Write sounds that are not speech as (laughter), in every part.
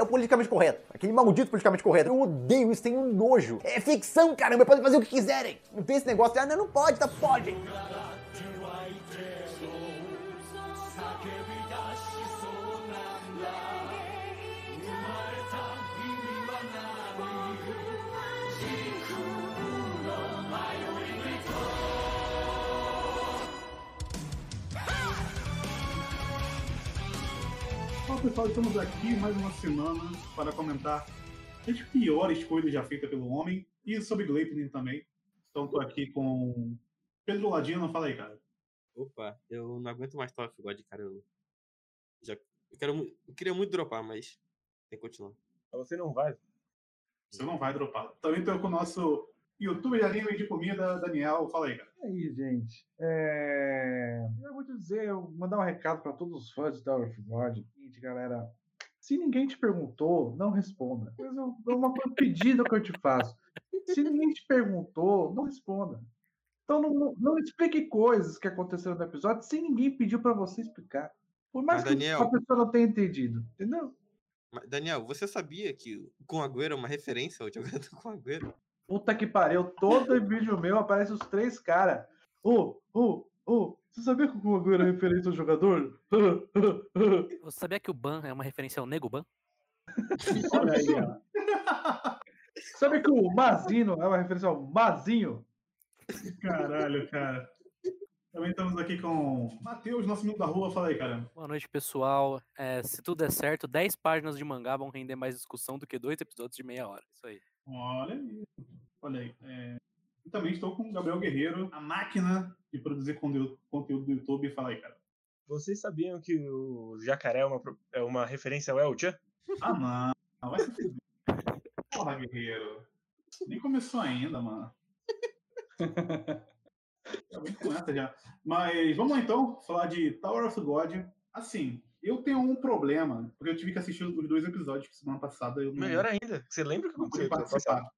é o politicamente correto. Aquele maldito politicamente correto. Eu odeio isso, tenho nojo. É ficção, caramba, podem fazer o que quiserem. Não tem esse negócio de, ah, não, não pode, tá, pode. Fala pessoal, estamos aqui mais uma semana para comentar as piores coisas já feitas pelo homem e sobre Gleipnir também. Então estou aqui com Pedro Ladino, fala aí, cara. Opa, eu não aguento mais Tower of God, cara. Eu, já, eu, quero, eu queria muito dropar, mas tem que continuar. Você não vai. Você não vai dropar. Também estou com o nosso youtuber de anime de comida, Daniel, fala aí, cara. E aí, gente? É... Eu vou te dizer, eu mandar um recado para todos os fãs de Tower of God. Seguinte, galera. Se ninguém te perguntou, não responda. Mas é uma pedida que eu te faço. Se ninguém te perguntou, não responda. Então não, não explique coisas que aconteceram no episódio sem ninguém pediu para você explicar. Por mais Mas, que Daniel- a pessoa não tenha entendido, entendeu? Daniel, você sabia que o com Agüero é uma referência ao jogador com Agüero? Puta que pariu, todo vídeo meu aparece os três caras. Ô, ô, ô, você sabia que o Agüero é referência ao jogador? (laughs) Você sabia que o Ban é uma referência ao Nego Ban? (laughs) Olha aí, ó. (laughs) Sabe que o Mazino é uma referência ao Mazinho? Caralho, cara. Também estamos aqui com Matheus, nosso amigo da rua, fala aí, cara. Boa noite, pessoal. É, se tudo der certo, 10 páginas de mangá vão render mais discussão do que dois episódios de meia hora. Isso aí. Olha aí. Olha aí. É, E também estou com o Gabriel Guerreiro, a máquina de produzir conteúdo, conteúdo do YouTube. Fala aí, cara. Vocês sabiam que o jacaré é uma, é uma referência ao El-Chan? Ah, não. Não vai se fuder. Porra, Guerreiro. Nem começou ainda, mano. (laughs) Já vem com essa já. Mas vamos lá então, falar de Tower of God. Assim, eu tenho um problema, porque eu tive que assistir os dois episódios que semana passada eu não, Melhor ainda. Você lembra o que aconteceu? participar.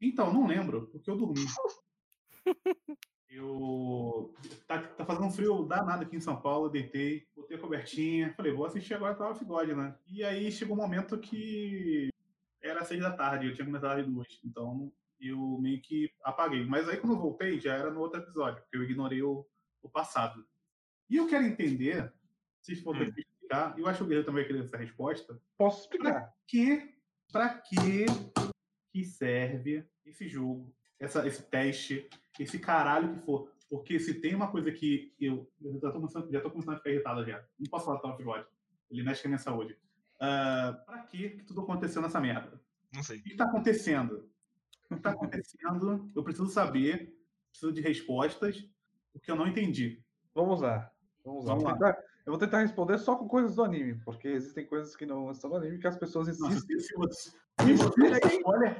Então, não lembro, porque eu dormi. (laughs) Eu. Tá, tá fazendo um frio danado aqui em São Paulo, deitei, botei a cobertinha, falei, vou assistir agora Tower of God, né? E aí chegou um momento que era seis da tarde, eu tinha começado às duas, então eu meio que apaguei. Mas aí quando eu voltei, já era no outro episódio, porque eu ignorei o, o passado. E eu quero entender, se for Hum. explicar, eu acho que o Guerreiro também querer essa resposta, Posso explicar? que pra que que serve esse jogo, essa, esse teste, esse caralho que for. Porque se tem uma coisa que eu, eu já, tô começando, já tô começando a ficar irritado já. Não posso falar Top God. Ele mexe com a minha saúde. Ah, pra que que tudo aconteceu nessa merda? Não sei. O que tá acontecendo? O que tá acontecendo? Eu preciso saber, preciso de respostas, porque eu não entendi. Vamos lá. Vamos lá. Vamos lá. tentar- eu vou tentar responder só com coisas do anime, porque existem coisas que não estão no anime que as pessoas Nossa, insistem. se, se você, se você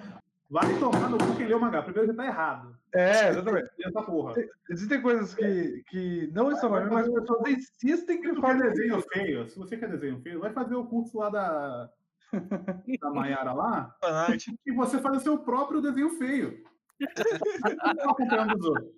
vai tomar no cu quem leu o mangá. Primeiro já tá errado. É, exatamente. Essa porra. Existem coisas que, que não estão mas as pessoas insistem que falem desenho feio, se você quer desenho feio, vai fazer o curso lá da, da Mayara lá, e você faz o seu próprio desenho feio. Tá acompanhando os outros.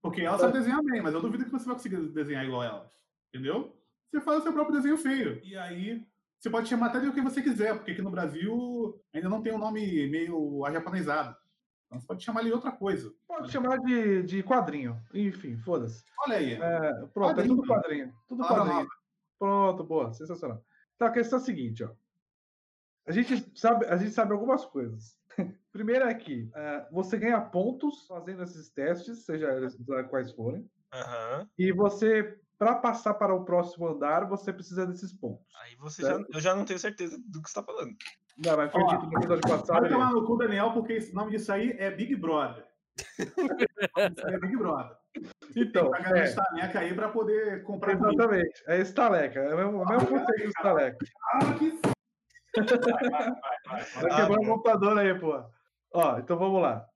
Porque ela sabe desenhar bem, mas eu duvido que você vai conseguir desenhar igual ela. Entendeu? Você faz o seu próprio desenho feio. E aí, você pode chamar até de o que você quiser, porque aqui no Brasil ainda não tem um nome meio ajaponesado. Então você pode chamar ele de outra coisa. Pode chamar de, de quadrinho. Enfim, foda-se. Olha aí. É, pronto, é Quadrinho. tudo quadrinho. Tudo quadrinho. nova. Pronto, boa, sensacional. Então a questão é a seguinte, ó. A gente sabe, a gente sabe algumas coisas. (laughs) Primeiro é que é, você ganha pontos fazendo esses testes, seja quais forem, Aham. e você, para passar para o próximo andar, você precisa desses pontos. Aí você já, eu já não tenho certeza do que você tá falando. Não, mas foi dito no episódio passado. Vai tomar no cu, Daniel, porque esse nome disso aí é Big Brother. Isso aí é Big Brother. Então, Pagar é, é. estaneca aí pra poder comprar comida. exatamente. É estaleca. É o mesmo, o conceito do estaleca. Ah, que... Vai, vai, vai, vai, Vai vai. quebrar o bom. computador aí, pô. Ó, então vamos lá.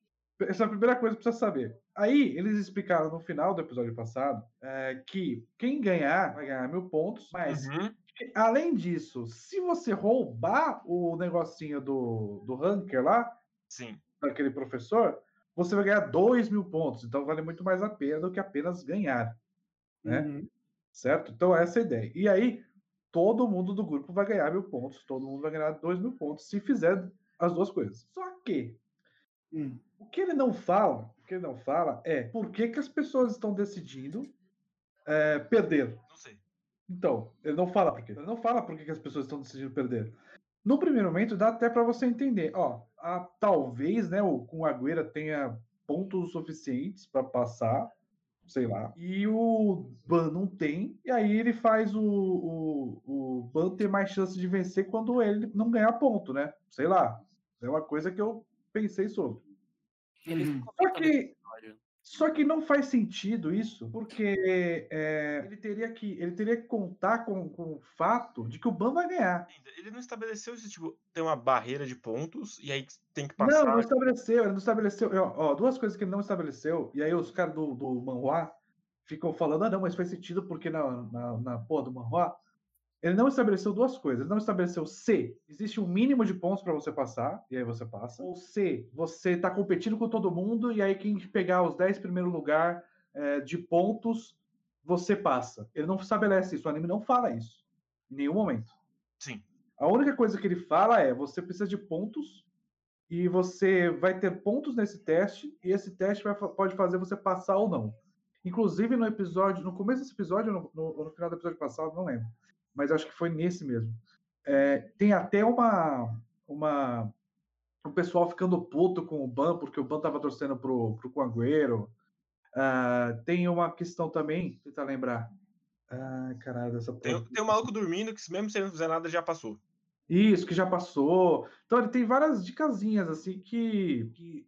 Essa é a primeira coisa que precisa saber. Aí, eles explicaram no final do episódio passado é, que quem ganhar vai ganhar mil pontos, mas Uhum. além disso, se você roubar o negocinho do, do ranker lá, Sim. daquele professor, você vai ganhar dois mil pontos. Então vale muito mais a pena do que apenas ganhar, né? Uhum. certo? Então essa é a ideia. E aí, todo mundo do grupo vai ganhar mil pontos, todo mundo vai ganhar dois mil pontos se fizer as duas coisas. Só que Hum. O que ele não fala, o que ele não fala é por que, que as pessoas estão decidindo é, perder. Não sei. Então, ele não fala por quê. Ele não fala por que, que as pessoas estão decidindo perder. No primeiro momento, dá até para você entender. Ó, a- talvez, né, o, o Agüera tenha pontos suficientes para passar, sei lá. E o Ban não tem. E aí ele faz o, o, o Ban ter mais chance de vencer quando ele não ganhar ponto, né? Sei lá. É uma coisa que eu pensei sobre. Ele Uhum. Só que só que não faz sentido isso, porque é, ele, teria que, ele teria que contar com, com o fato de que o Ban vai ganhar. Ele não estabeleceu isso, tipo, tem uma barreira de pontos e aí tem que Não, passar. não estabeleceu, ele não estabeleceu. Ó, ó, duas coisas que ele não estabeleceu, e aí os caras do, do Manhua ficam falando, ah, não, mas faz sentido porque na, na, na porra do Manhua. Ele não estabeleceu duas coisas. Ele não estabeleceu se existe um mínimo de pontos para você passar, e aí você passa. Ou se você tá competindo com todo mundo, e aí quem pegar os 10 primeiro lugar é, de pontos, você passa. Ele não estabelece isso, o anime não fala isso. Em nenhum momento. Sim. A única coisa que ele fala é: você precisa de pontos e você vai ter pontos nesse teste e esse teste vai pode fazer você passar ou não. Inclusive no episódio, no começo desse episódio, no, no- ou no final do episódio passado, não lembro, mas acho que foi nesse mesmo. É, tem até uma, uma, o pessoal ficando puto com o Ban porque o Ban tava torcendo pro pro Coagüero. Ah, tem uma questão também, tentar lembrar. Ah, caralho, essa Tem, porra. tem um maluco dormindo que, mesmo se ele não fizer nada, já passou. Isso, que já passou. Então ele tem várias dicasinhas assim que, que,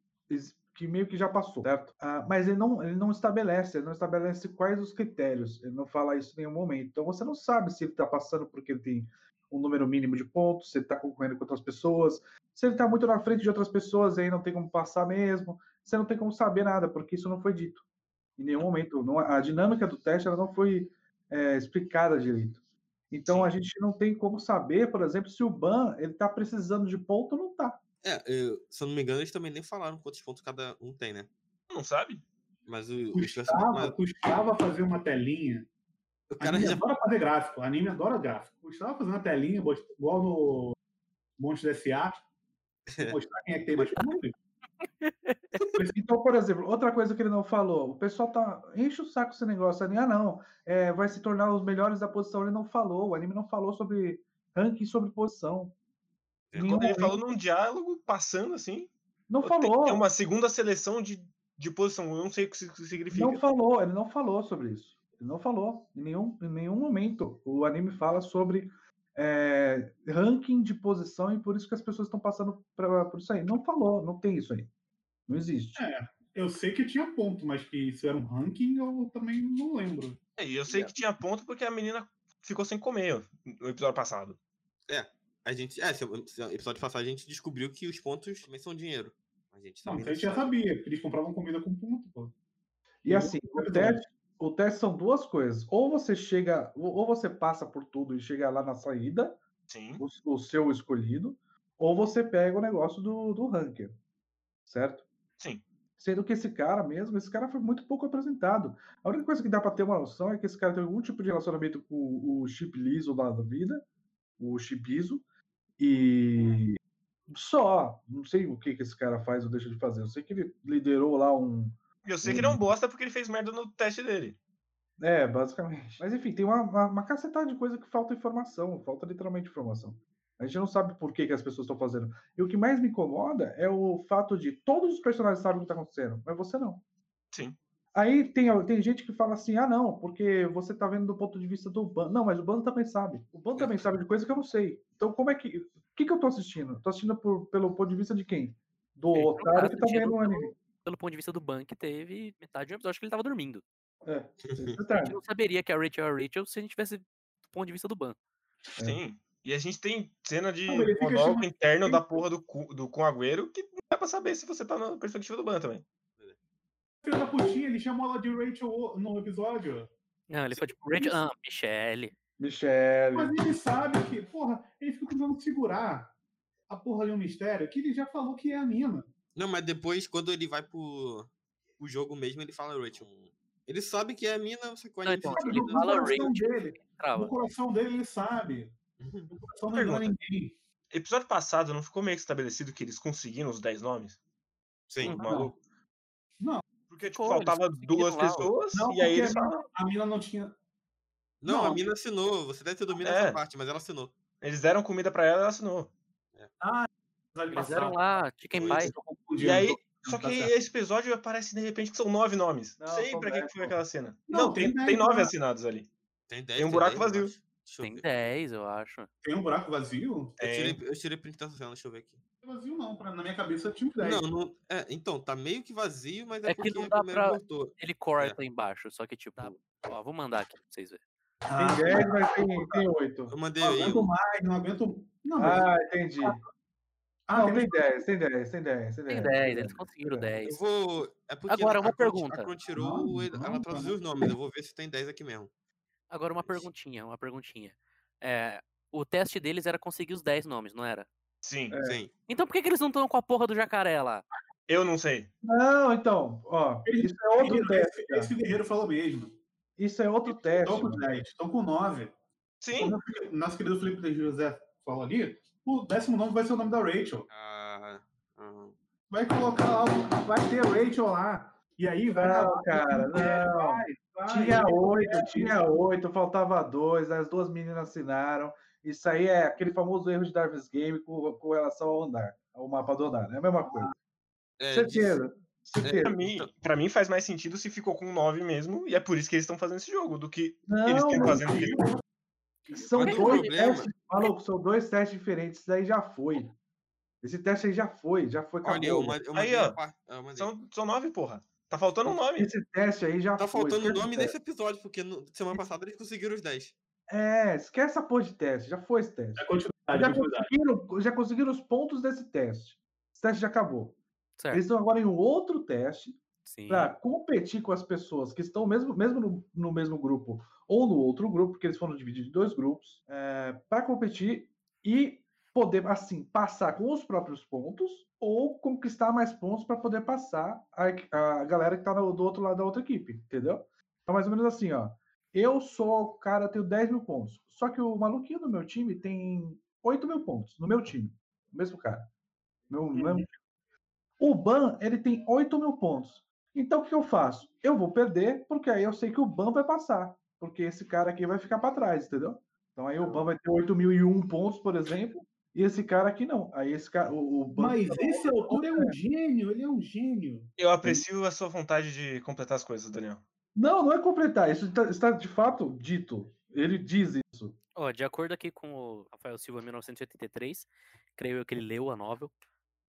que meio que já passou, certo? Ah, mas ele não, ele não estabelece, ele não estabelece quais os critérios. Ele não fala isso em nenhum momento. Então você não sabe se ele está passando porque ele tem um número mínimo de pontos, se ele está concorrendo com outras pessoas, se ele está muito na frente de outras pessoas e aí não tem como passar mesmo. Você não tem como saber nada, porque isso não foi dito. Em nenhum momento. Não- a dinâmica do teste ela não foi é, explicada direito. Então Sim. a gente não tem como saber, por exemplo, se o Ban ele tá precisando de ponto ou não tá. É, eu- se eu não me engano, eles também nem falaram quantos pontos cada um tem, né? Não sabe? Mas o, perso- Custava, mas custava fazer uma telinha. o cara anime já. adora fazer gráfico. O anime adora gráfico. Custava fazer uma telinha, igual no Monte S.A. (laughs) Mostrar quem é que tem mais pontos. Então, por exemplo, outra coisa que ele não falou, o pessoal tá enche o saco esse negócio ali, ah não, é, vai se tornar os melhores da posição, ele não falou, o anime não falou sobre ranking sobre posição. Nenhum Quando ele falou momento. num diálogo, passando assim. Não falou. tem uma segunda seleção de, de posição. Eu não sei o que isso significa. Não falou, ele não falou sobre isso. Ele não falou. Em nenhum, em nenhum momento o anime fala sobre é, ranking de posição e por isso que as pessoas estão passando pra, por isso aí. Não falou, não tem isso aí. Não existe. É, eu sei que tinha ponto, mas que isso era um ranking, eu também não lembro. É, e eu sei que tinha ponto porque a menina ficou sem comer no episódio passado. A gente. É, se, se episódio passado a gente descobriu que os pontos também são dinheiro. A gente Não, a gente já sabia, porque eles compravam comida com ponto, pô. E assim, o episódio. teste, o teste são duas coisas. Ou você chega, ou você passa por tudo e chega lá na saída, Sim. o, o seu escolhido, ou você pega o negócio do, do ranker. Certo? Sim. Sendo que esse cara mesmo, esse cara foi muito pouco apresentado. A única coisa que dá pra ter uma noção é que esse cara tem algum tipo de relacionamento com o Chip Liso lá da vida, o Chibizo, e só. Não sei o que, que esse cara faz ou deixa de fazer. Eu sei que ele liderou lá um, eu sei que ele é um bosta porque ele fez merda no teste dele. É, basicamente. Mas enfim, tem uma, uma, uma cacetada de coisa que falta informação, falta literalmente informação. A gente não sabe por que, que as pessoas estão fazendo. E o que mais me incomoda é o fato de todos os personagens sabem o que está acontecendo, mas você não. Sim. Aí tem, tem gente que fala assim: ah, não, porque você tá vendo do ponto de vista do Ban. Não, mas o Ban também sabe. O Ban também sabe de coisa que eu não sei. Então, como é que. O que, que eu tô assistindo? Tô assistindo por, pelo ponto de vista de quem? Do Ele não otário tá que tá vendo o anime. Pelo ponto de vista do Ban, que teve metade de um episódio que ele tava dormindo. É, esse (laughs) A gente não saberia que a Rachel é a Rachel se a gente tivesse do ponto de vista do Ban. É. Sim. E a gente tem cena de Não, monólogo interno da porra do, do com Agüero que não dá pra saber se você tá na perspectiva do Ban também. Filho da putinha, ele chamou ela de Rachel no episódio. Não, ele foi tipo, Rachel. Ah, Michelle. Michelle. Mas ele sabe que, porra, ele fica tentando segurar a porra de um mistério que ele já falou que é a mina. Não, mas depois, quando ele vai pro, pro jogo mesmo, ele fala Rachel. Ele sabe que é a mina, Não, anime então, ele olhando. fala coração Rachel, dele. ele trava. No coração dele, ele sabe. No coração não engana Pergunta. ninguém. Episódio passado não ficou meio que estabelecido que eles conseguiram os 10 nomes? Sim. Os Não. malucos? Não. Porque, tipo, eles faltava duas pessoas Não, e aí eles a mina- a não tinha. Não, a Não. mina assinou. Você deve ter dormido É. nessa parte, mas ela assinou. Eles deram comida pra ela e ela assinou. Eles eram lá, Chicken Pie. E aí, só que esse episódio aparece de repente que são nove nomes. Não Não, sei pra que, dez, que foi pô. aquela cena. Não, Não, tem tem, dez tem nove assinados ali. Tem 10. Tem um buraco 10, eu vazio. Tem. 10, eu acho. Tem um buraco vazio? Eu Tem. tirei, eu tirei print dessa cena, deixa eu ver aqui. Vazio não, pra, na minha cabeça tinha uns 10. Não, não. É, então, tá meio que vazio, mas é, É que porque não a dá pra- voltou. Ele corta embaixo, só que tipo. Ó, vou mandar aqui pra vocês verem. Ah, Tem 10, mas tem, tem 8. Eu mandei não aí. aguento mais, não aguento. Não, mas... Ah, entendi. ah, Não, tem tem 10, tem 10, tem 10, tem 10. Tem 10, eles conseguiram É. 10. Eu vou. É porque Agora, a uma Crunch- pergunta. A Não, ele- não, ela traduziu os nomes. Eu vou ver se tem 10 aqui mesmo. Agora uma perguntinha, uma perguntinha. É, o teste deles era conseguir os 10 nomes, não era? Sim. É. Sim. Então por que, que eles não estão com a porra do jacaré lá? Eu não sei. Não, então, ó, Eles- isso é outro Guerreiro, teste. esse, esse guerreiro falou mesmo. Isso é outro teste. Estão com mano. 10, estão com 9. Sim. Como o nosso querido Felipe de José falou ali, o décimo nome vai ser o nome da Rachel. Ah, ah, Vai colocar lá, o- vai ter Rachel lá. E aí vai. Não, acabar. cara, É, não. vai, vai. Tinha oito, é, tinha oito, faltava dois, as duas meninas assinaram. Isso aí é aquele famoso erro de Darwin's Game com, com relação ao andar, ao mapa do andar, é a mesma coisa. é, certeza, Pra certeza. mim, pra mim faz mais sentido se ficou com nove mesmo, e é por isso que eles estão fazendo esse jogo, do que eles Não, estão mas fazendo isso. são Mas dois testes, maluco, são dois testes diferentes, isso daí já foi. Esse teste aí já foi, já foi, Olha, eu, acabou. eu Aí, ó, eu mandei. São, são nove, porra. Tá faltando um nome. Esse teste aí já Tá foi. faltando o nome desse episódio, porque no- semana passada eles conseguiram os 10. É, esquece essa porra de teste, já foi esse teste. É continuidade, Já continuidade. conseguiram, já conseguiram os pontos desse teste. Esse teste já acabou. Certo. Eles estão agora em um outro teste para competir com as pessoas que estão mesmo, mesmo no, no mesmo grupo ou no outro grupo, porque eles foram divididos em dois grupos, para competir e poder, assim, passar com os próprios pontos ou conquistar mais pontos para poder passar a, a galera que está do outro lado da outra equipe, entendeu? Então, mais ou menos assim, ó. Eu sou o cara, tenho 10 mil pontos. Só que o maluquinho do meu time tem 8 mil pontos, no meu time. O mesmo cara. Meu, mesmo o Ban, ele tem 8 mil pontos. Então, o que eu faço? Eu vou perder, porque aí eu sei que o Ban vai passar. Porque esse cara aqui vai ficar para trás, entendeu? Então, aí o Ban vai ter 8.001 pontos, por exemplo, e esse cara aqui não. Aí esse cara, o, o Ban... Mas esse autor é um gênio, ele é um gênio. Eu aprecio a sua vontade de completar as coisas, Daniel. Não, não é completar. Isso está, está de fato dito. Ele diz isso. Ó, de acordo aqui com o Rafael Silva, 1983, creio eu que ele leu a novel.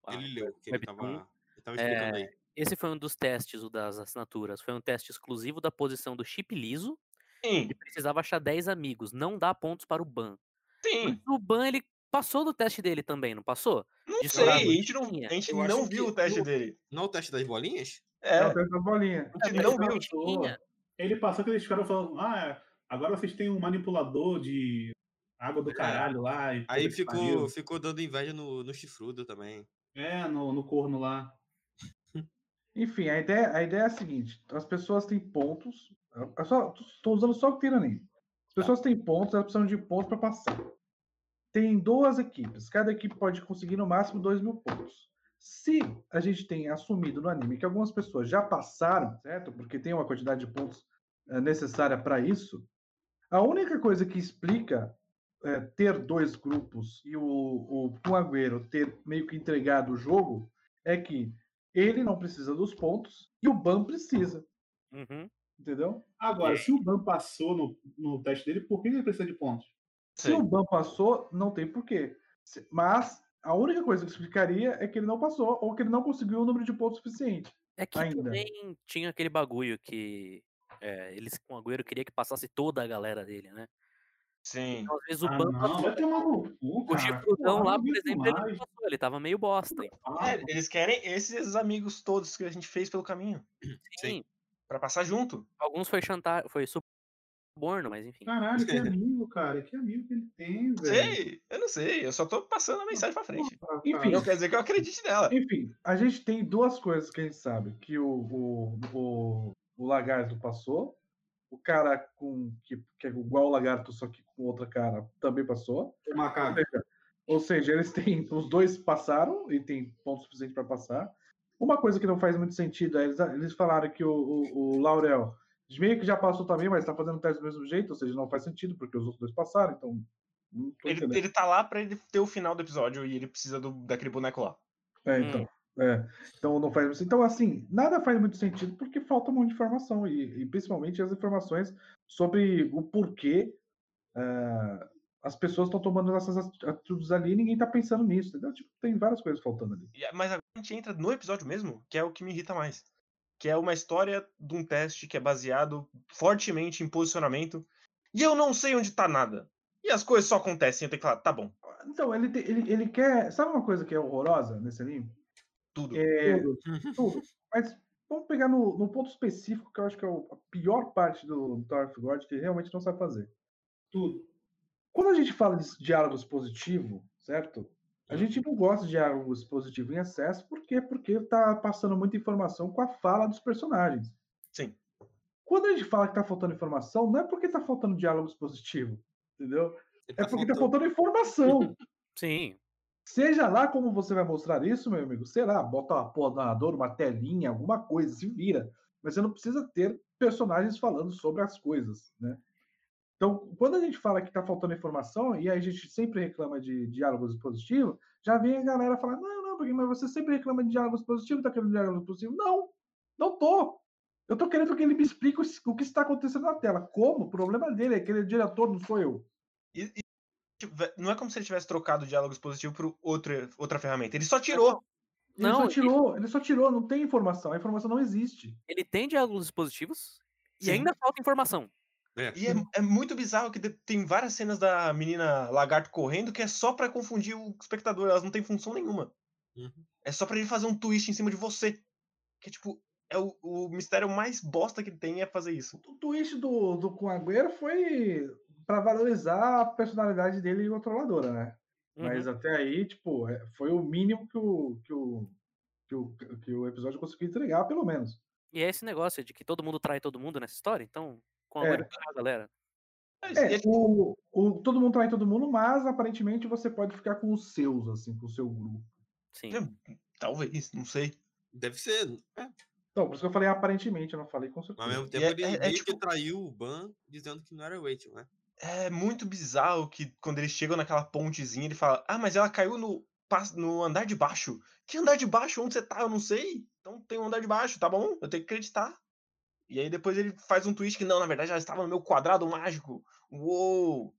a Ele leu, que ele Webtoon. tava, ele tava explicando É, aí. Esse foi um dos testes, o das assinaturas. Foi um teste exclusivo da posição do chip liso. Sim, Ele precisava achar 10 amigos. Não dá pontos para o Ban. sim. Mas o Ban, ele passou do teste dele também, não passou? Não De sei, a gente não, a gente Eu não viu o teste no- dele. Não o teste das bolinhas? É, É, a gente É, não viu. tinha. Ele passou que eles ficaram falando, ah, é, agora vocês têm um manipulador de água do É. caralho lá. e Aí ficou, pariu. ficou dando inveja no, no chifrudo também. É, no, no corno lá. (laughs) Enfim, a ideia, a ideia é a seguinte: as pessoas têm pontos. Estou usando só o anime. As pessoas têm pontos, elas precisam de pontos para passar. Tem duas equipes. Cada equipe pode conseguir no máximo 2 mil pontos. Se a gente tem assumido no anime que algumas pessoas já passaram, certo? Porque tem uma quantidade de pontos eh, necessária para isso, a única coisa que explica eh, ter dois grupos e o, o Kun Agüero ter meio que entregado o jogo é que ele não precisa dos pontos e o Ban precisa, Uhum. entendeu? Agora, se o Ban passou no, no teste dele, por que ele precisa de pontos? Se o Ban passou, não tem porquê. Mas a única coisa que explicaria é que ele não passou ou que ele não conseguiu o número de pontos suficiente. É que Ainda. também tinha aquele bagulho que é, eles com o Agüero queria que passasse toda a galera dele, né? Sim. Então, às vezes o Ah, Ban não, vai tomar no cu, O chifrudão lá, por exemplo, ele não passou, ele tava meio bosta. Ah, É, eles querem esses amigos todos que a gente fez pelo caminho. Sim. Pra passar junto. Alguns foi chantar, foi suborno, mas enfim. Caralho, que (laughs) amigo, cara. Que amigo que ele tem, velho. Sei, eu não sei. Eu só tô passando a mensagem pra frente. Porra, Enfim. Não quer dizer que eu acredite nela. Enfim, a gente tem duas coisas que a gente sabe: que o, o, o o lagarto passou. O cara com que, que é igual o lagarto, só que com outra cara, também passou. O macaco. Ou seja, eles têm. Os dois passaram e tem ponto suficiente para passar. Uma coisa que não faz muito sentido é eles, eles falaram que o, o, o Laurel meio que já passou também, mas está fazendo o teste do mesmo jeito, ou seja, não faz sentido, porque os outros dois passaram, então. Ele, ele tá lá pra ele ter o final do episódio e ele precisa do, daquele boneco lá. É, então. é. Então não faz Então, assim, nada faz muito sentido porque falta um monte de informação, e, e principalmente as informações sobre o porquê ah, as pessoas estão tomando essas atitudes ali e ninguém tá pensando nisso, entendeu? Tipo, tem várias coisas faltando ali. Mas agora a gente entra no episódio mesmo, que é o que me irrita mais. Que é uma história de um teste que é baseado fortemente em posicionamento. E eu não sei onde tá nada. E as coisas só acontecem, eu tenho que falar, tá bom, Então, ele, te- ele, ele quer. Sabe uma coisa que é horrorosa nesse anime? tudo. É, tudo. Mas vamos pegar no, no ponto específico, que eu acho que é o- a pior parte do Tower of God, que ele realmente não sabe fazer. Tudo. Quando a gente fala de diálogo expositivo, certo? A gente não gosta de diálogo expositivo em excesso, por quê? Porque tá passando muita informação com a fala dos personagens. Sim. Quando a gente fala que tá faltando informação, não é porque tá faltando diálogo expositivo, entendeu? É tá porque tá faltando- faltando informação. (laughs) Sim. Seja lá como você vai mostrar isso, meu amigo, sei lá, bota uma porra do narrador, uma telinha, alguma coisa, se vira. Mas você não precisa ter personagens falando sobre as coisas, né? Então, quando a gente fala que tá faltando informação, e a gente sempre reclama de diálogo expositivo, já vem a galera falar, não, não, porque mas você sempre reclama de diálogo expositivo, tá querendo diálogo expositivo? Não, não tô. Eu tô querendo que ele me explique o que está acontecendo na tela. Como? O problema dele é que ele é diretor, não sou eu. E, e não é como se ele tivesse trocado o diálogo expositivo por outra, outra ferramenta. Ele só tirou. Ele Não, só e- tirou, ele só tirou, não tem informação, a informação não existe. Ele tem diálogos positivos e Sim. ainda falta informação. É. E é, é muito bizarro que tem várias cenas da menina lagarto correndo que é só pra confundir o espectador. Elas não têm função nenhuma. Uhum. É só pra ele fazer um twist em cima de você. Que é tipo, é o, o mistério mais bosta que tem é fazer isso. O twist do, do com Agüero foi pra valorizar a personalidade dele controladora, né? Mas Uhum. até aí, tipo, é- foi o mínimo que o, que o, que o, que o episódio conseguiu entregar, pelo menos. E é esse negócio de que todo mundo trai todo mundo nessa história, então, com a É. é. galera. É, é- o, o, todo mundo trai todo mundo, mas aparentemente você pode ficar com os seus, assim, com o seu grupo. Sim. Talvez, não sei. Deve ser. É. Então, por isso que eu falei aparentemente, eu não falei com Mas ao certeza. mesmo tempo é- ele é- é meio tipo- que traiu o Ban dizendo que não era Rachel, né? É muito bizarro que quando eles chegam naquela pontezinha, ele fala: Ah, mas ela caiu no, no andar de baixo. Que andar de baixo? Onde você tá? Eu não sei. Então tem um andar de baixo, tá bom? Eu tenho que acreditar. E aí depois ele faz um twist que não, na verdade ela estava no meu quadrado mágico. Uou!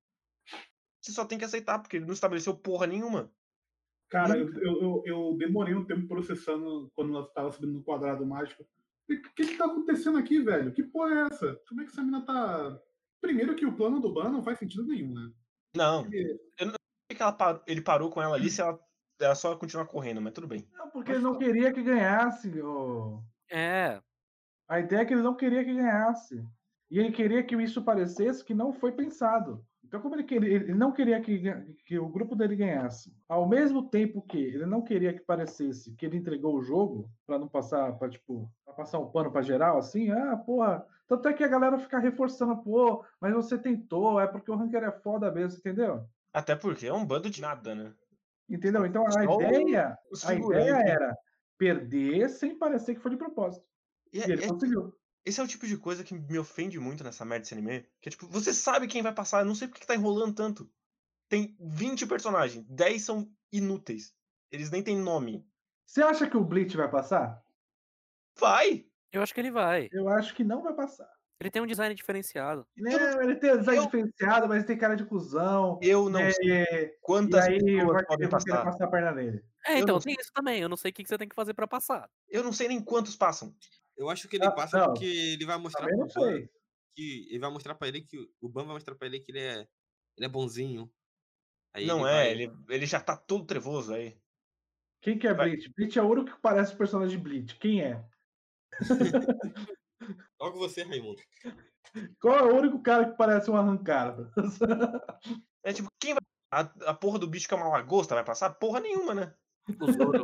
Você só tem que aceitar, porque ele não estabeleceu porra nenhuma. Cara, eu, eu, eu- eu demorei um tempo processando quando ela tava subindo no quadrado mágico. O que, que tá acontecendo aqui, velho? Que porra é essa? Como é que essa mina tá. Primeiro que o plano do Ban não faz sentido nenhum, né? Não, Porque por que que ela parou- ele parou com ela ali se ela, ela só continuar correndo, mas tudo bem. Não, porque ele não queria que ganhasse. ô. É, A ideia é que ele não queria que ganhasse. E ele queria que isso parecesse que não foi pensado. Então, como ele, queria, ele não queria que, que o grupo dele ganhasse, ao mesmo tempo que ele não queria que parecesse que ele entregou o jogo, para não passar, para tipo, pra passar um pano para geral, assim, ah, porra. Tanto é que a galera fica reforçando, pô, mas você tentou, é porque o ranker é foda mesmo, entendeu? Até porque é um bando de nada, né? Entendeu? Então a Só ideia, a ideia era perder sem parecer que foi de propósito. E E é- ele é- conseguiu. Esse é o tipo de coisa que me ofende muito nessa merda desse anime. Que é tipo, você sabe quem vai passar, eu não sei porque que tá enrolando tanto. Tem 20 personagens, 10 são inúteis. Eles nem têm nome. Você acha que o Bleach vai passar? Vai! eu acho que ele vai. Eu acho que não vai passar. Ele tem um design diferenciado. Não, ele tem o design eu- diferenciado, mas ele tem cara de cuzão. Eu não é, sei e quantas aí pessoas vai podem passar. passar a perna nele. É, Eu então, tem isso também. Eu não sei o que que você tem que fazer pra passar. Eu não sei nem quantos passam. Eu acho que ele Ah, passa não. porque ele vai mostrar Também pro Ban que ele vai mostrar para ele que o Ban vai mostrar para ele que ele é ele é bonzinho. Aí não ele é, vai- ele, ele já tá todo trevoso aí. Quem que é Vai. Bleach? Bleach é o único que parece o personagem de Bleach. Quem é? (laughs) Logo você, Raimundo. Qual é o único cara que parece um arrancado? (laughs) É tipo, quem vai. A, a porra do bicho que é uma lagosta vai passar? Porra nenhuma, né? O Zoro,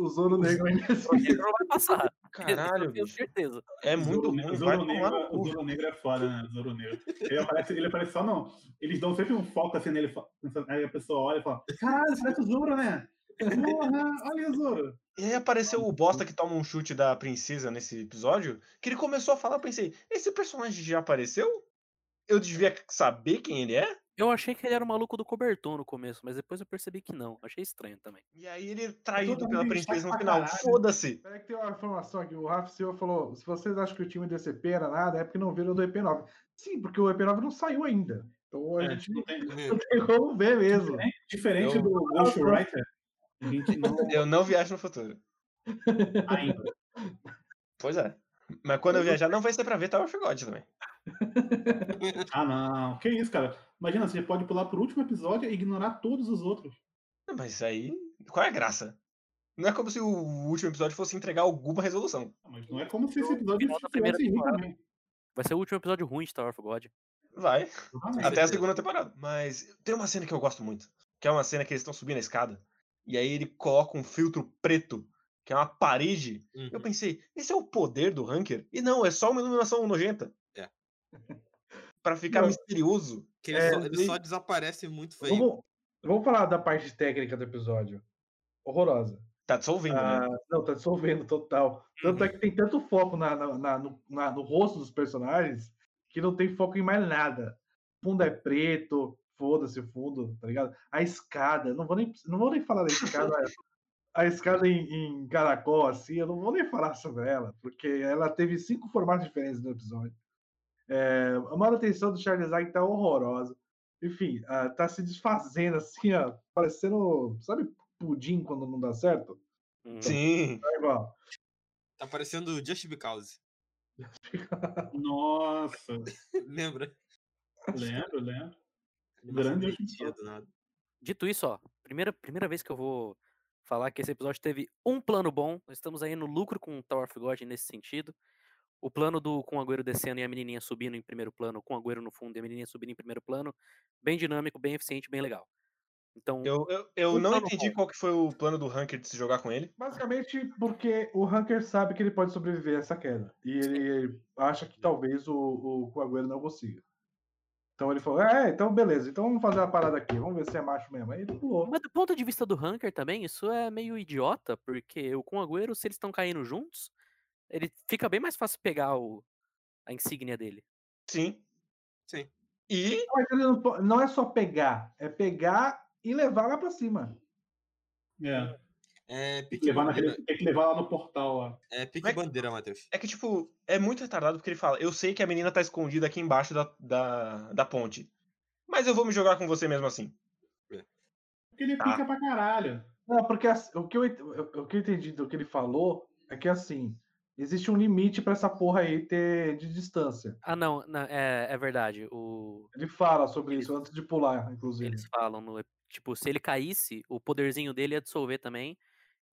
O Zoro Negro ainda O Zoro Negro vai passar. Caralho, eu tenho certeza. É muito Zoro, ruim, Zoro Negro, o. Zoro Negro é foda, né? O Zoro Negro. Ele aparece, ele aparece só não. Eles dão sempre um foco assim nele. Aí a pessoa olha e fala: Caralho, você parece o Zoro, né? Porra, olha o Zoro. E aí apareceu o bosta que toma um chute da princesa nesse episódio, que ele começou a falar, eu pensei, esse personagem já apareceu? Eu devia saber quem ele é? Eu achei que ele era o maluco do cobertor no começo, mas depois eu percebi que não. Achei estranho também. E aí ele é traído também pela princesa no final. Foda-se! Peraí que tem uma informação aqui. O Rafa Silva falou: se vocês acham que o time do ECP era nada, é porque não viram do EP9. Sim, porque o EP9 não saiu ainda. Então a É, gente não tem- (laughs) não tem como ver mesmo. Diferente Eu- do Ghostwriter, a gente não Eu não viajo no futuro. ainda. (laughs) Pois é. Mas quando eu viajar, não vai ser pra ver Tower of God também. (laughs) Ah, não. Que isso, cara. Imagina, você pode pular pro último episódio e ignorar todos os outros. Mas aí, qual é a graça? Não é como se o último episódio fosse entregar alguma resolução. Ah, Mas não é como se esse episódio da primeira tivesse ruim temporada. também. Vai ser o último episódio ruim de Tower of God. Vai. Exatamente. Até a segunda temporada. Mas tem uma cena que eu gosto muito. Que é uma cena que eles estão subindo a escada. E aí ele coloca um filtro preto, que é uma parede. Eu Uhum. pensei, esse é o poder do Hunker? E não, é só uma iluminação nojenta. É. Pra ficar Não. misterioso. Que ele, É, só, ele e- só desaparece muito feio. Vamos, vamos falar da parte técnica do episódio. Horrorosa. Tá dissolvendo, Ah, né? não, tá dissolvendo total. Tanto é que tem tanto foco na, na- na- no, na- no rosto dos personagens que não tem foco em mais nada. O fundo é preto, foda-se o fundo, tá ligado? A escada, não vou nem, não vou nem falar da (laughs) escada. A escada em, em caracol, assim, eu não vou nem falar sobre ela, porque ela teve cinco formatos diferentes no episódio. É, a manutenção do Charles Ike tá horrorosa. Enfim, ah, tá se desfazendo assim, ó, parecendo, sabe, pudim quando não dá certo? Uhum. Sim. Tá igual. Tá parecendo Just Because. (laughs) Nossa. Lembra? Lembro, lembro. Grande Just bonitinha Because. do nada. Dito isso, ó, primeira, primeira vez que eu vou falar que esse episódio teve um plano bom. Nós estamos aí no lucro com Tower of God nesse sentido. O plano do com o Agüero descendo e a menininha subindo em primeiro plano, com o Agüero no fundo e a menininha subindo em primeiro plano, bem dinâmico, bem eficiente, bem legal. Então, Eu, eu, eu não entendi bom. qual que foi o plano do Hunker de se jogar com ele. Basicamente porque o Hunker sabe que ele pode sobreviver a essa queda. E ele acha que talvez o, o Coagueiro não consiga. Então ele falou: É, então beleza, então vamos fazer uma parada aqui, vamos ver se é macho mesmo. Aí ele pulou. Mas do ponto de vista do Hunker também, isso é meio idiota, porque o com o Agüero, se eles estão caindo juntos, ele fica bem mais fácil pegar o, a insígnia dele. Sim. Sim. E Mas ele não, não é só pegar, é pegar e levar lá pra cima. É. É pique que, levar bandeira, naquele, tem que levar lá no portal lá. é pique Mas- bandeira, Matheus. é que, tipo, é muito retardado porque ele fala: Eu sei que a menina tá escondida aqui embaixo da, da, da ponte. Mas eu vou me jogar com você mesmo assim. Porque ele Tá. pica pra caralho. Não, porque assim, o, que eu, o que eu entendi do que ele falou é que assim, existe um limite pra essa porra aí ter de distância. Ah, não, não, é, é verdade. O, Ele fala sobre isso antes de pular, inclusive. eles falam no. Tipo, se ele caísse, o poderzinho dele ia dissolver também.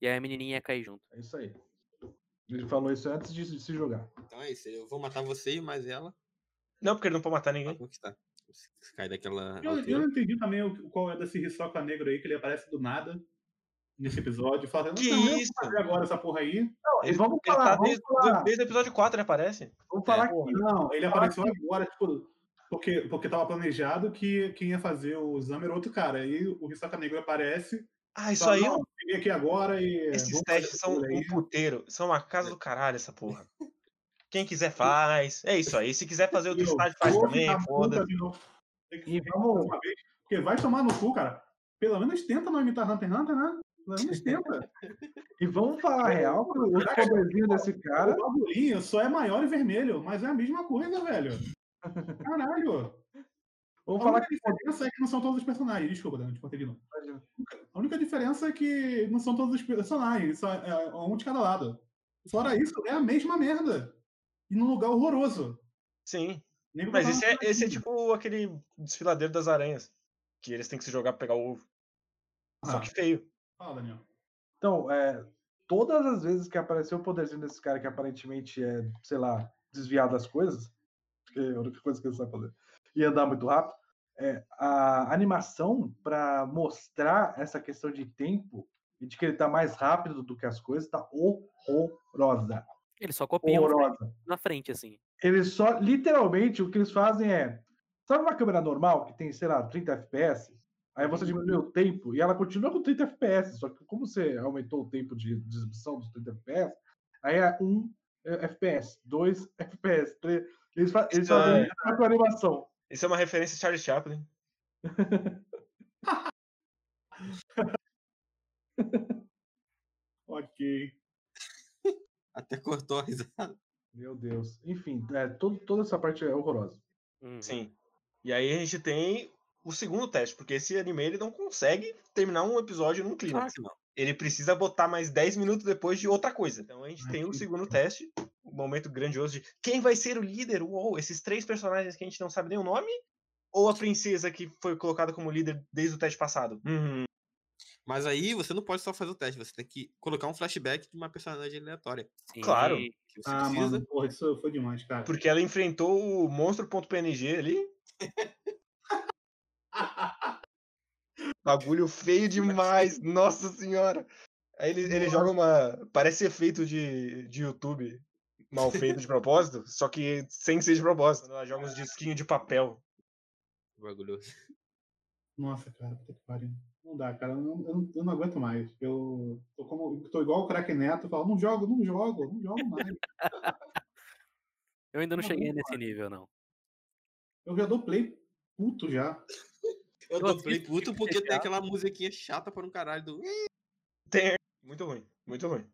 E aí a menininha ia cair junto. É isso aí. Ele falou isso antes de se jogar. Então é isso. Eu vou matar você e mais ela Não, porque ele não pode matar pra ninguém. conquistar. Se cair daquela. Eu, eu não entendi também o, qual é desse Hisoka negro aí, que ele aparece do nada nesse episódio. Fala, Que não, eu isso? vou fazer agora essa porra aí. Não, Ele, vamos ele falar, tá vamos desde, falar, desde o episódio 4 ele aparece. vamos falar É. que Não, ele apareceu agora, tipo, porque, porque tava planejado que quem ia fazer o exame era outro cara. Aí o Hisoka negro aparece. Ah, isso aí. não, cheguei aqui agora e. Esses vamos fazer testes são um puteiro. São uma casa do caralho, essa porra. Quem quiser faz. É isso aí. Se quiser fazer outro Eu estágio, faz também. Foda. E vamos- fazer uma vez, Porque vai tomar no cu, cara. Pelo menos tenta não imitar Hunter x Hunter, né? Pelo menos tenta. (laughs) E vamos falar a real que os poderzinhos desse cara. O bagulhinho só é maior e vermelho, mas é a mesma coisa, velho. (laughs) Caralho. Vamos A falar que diferença é que não são todos os personagens. Desculpa, Dani, te cortei de novo. A única diferença é que não são todos os personagens, só é um de cada lado. Fora isso, é a mesma merda. E num lugar horroroso. Sim. Nem Mas botar esse é, esse é tipo aquele desfiladeiro das aranhas. Que eles têm que se jogar pra pegar o ovo. Só Ah. que feio. Fala, Daniel. Então, é, todas as vezes que apareceu o poderzinho desse cara que aparentemente é, sei lá, desviado das coisas, porque é a única coisa que ele sabe fazer, e andar muito rápido, é, a animação para mostrar essa questão de tempo e de que ele tá mais rápido do que as coisas, tá horrorosa. Eles só copiam na frente- Horrorosa. na frente, assim. Eles só, literalmente, o que eles fazem é. Sabe uma câmera normal que tem, sei lá, 30 FPS? Aí você diminui o tempo e ela continua com 30 FPS. Só que como você aumentou o tempo de, de exibição dos 30 FPS, aí é 1 FPS, 2 FPS, 3. Eles, fa eles fazem isso com a animação. Isso é uma referência a Charlie Chaplin. (laughs) Ok. Até cortou a risada. Meu Deus. Enfim, é, todo, toda essa parte é horrorosa. Uhum. Sim. E aí a gente tem o segundo teste, porque esse anime ele não consegue terminar um episódio num Claro clímax. que não. Ele precisa botar mais 10 minutos depois de outra coisa. Então a gente Ai, tem o segundo bom. teste, momento grandioso de quem vai ser o líder? Uou, esses três personagens que a gente não sabe nem o nome? Ou a princesa que foi colocada como líder desde o teste passado? Uhum. Mas aí você não pode só fazer o teste, você tem que colocar um flashback de uma personagem aleatória. Sim. Claro. Que você Ah, precisa. mano, porra, isso foi demais, cara. Porque ela enfrentou o monstro.png ali. (laughs) Bagulho feio demais, nossa senhora. Aí ele, ele joga uma. Parece efeito de, de YouTube mal feito de propósito, só que sem ser de propósito. Ela joga uns disquinhos de papel. Bagulhoso. Nossa, cara, puta que pariu. Não dá, cara. Eu não, eu não- eu não aguento mais. Eu tô, como, tô igual o craque Neto, eu falo, não jogo, não jogo, não jogo mais. (laughs) Eu ainda não Não, cheguei nesse nível, não. Eu já dou play puto já. Eu assisto bem puto porque tem aquela musiquinha chata para um caralho do. Tem. Muito ruim, muito ruim.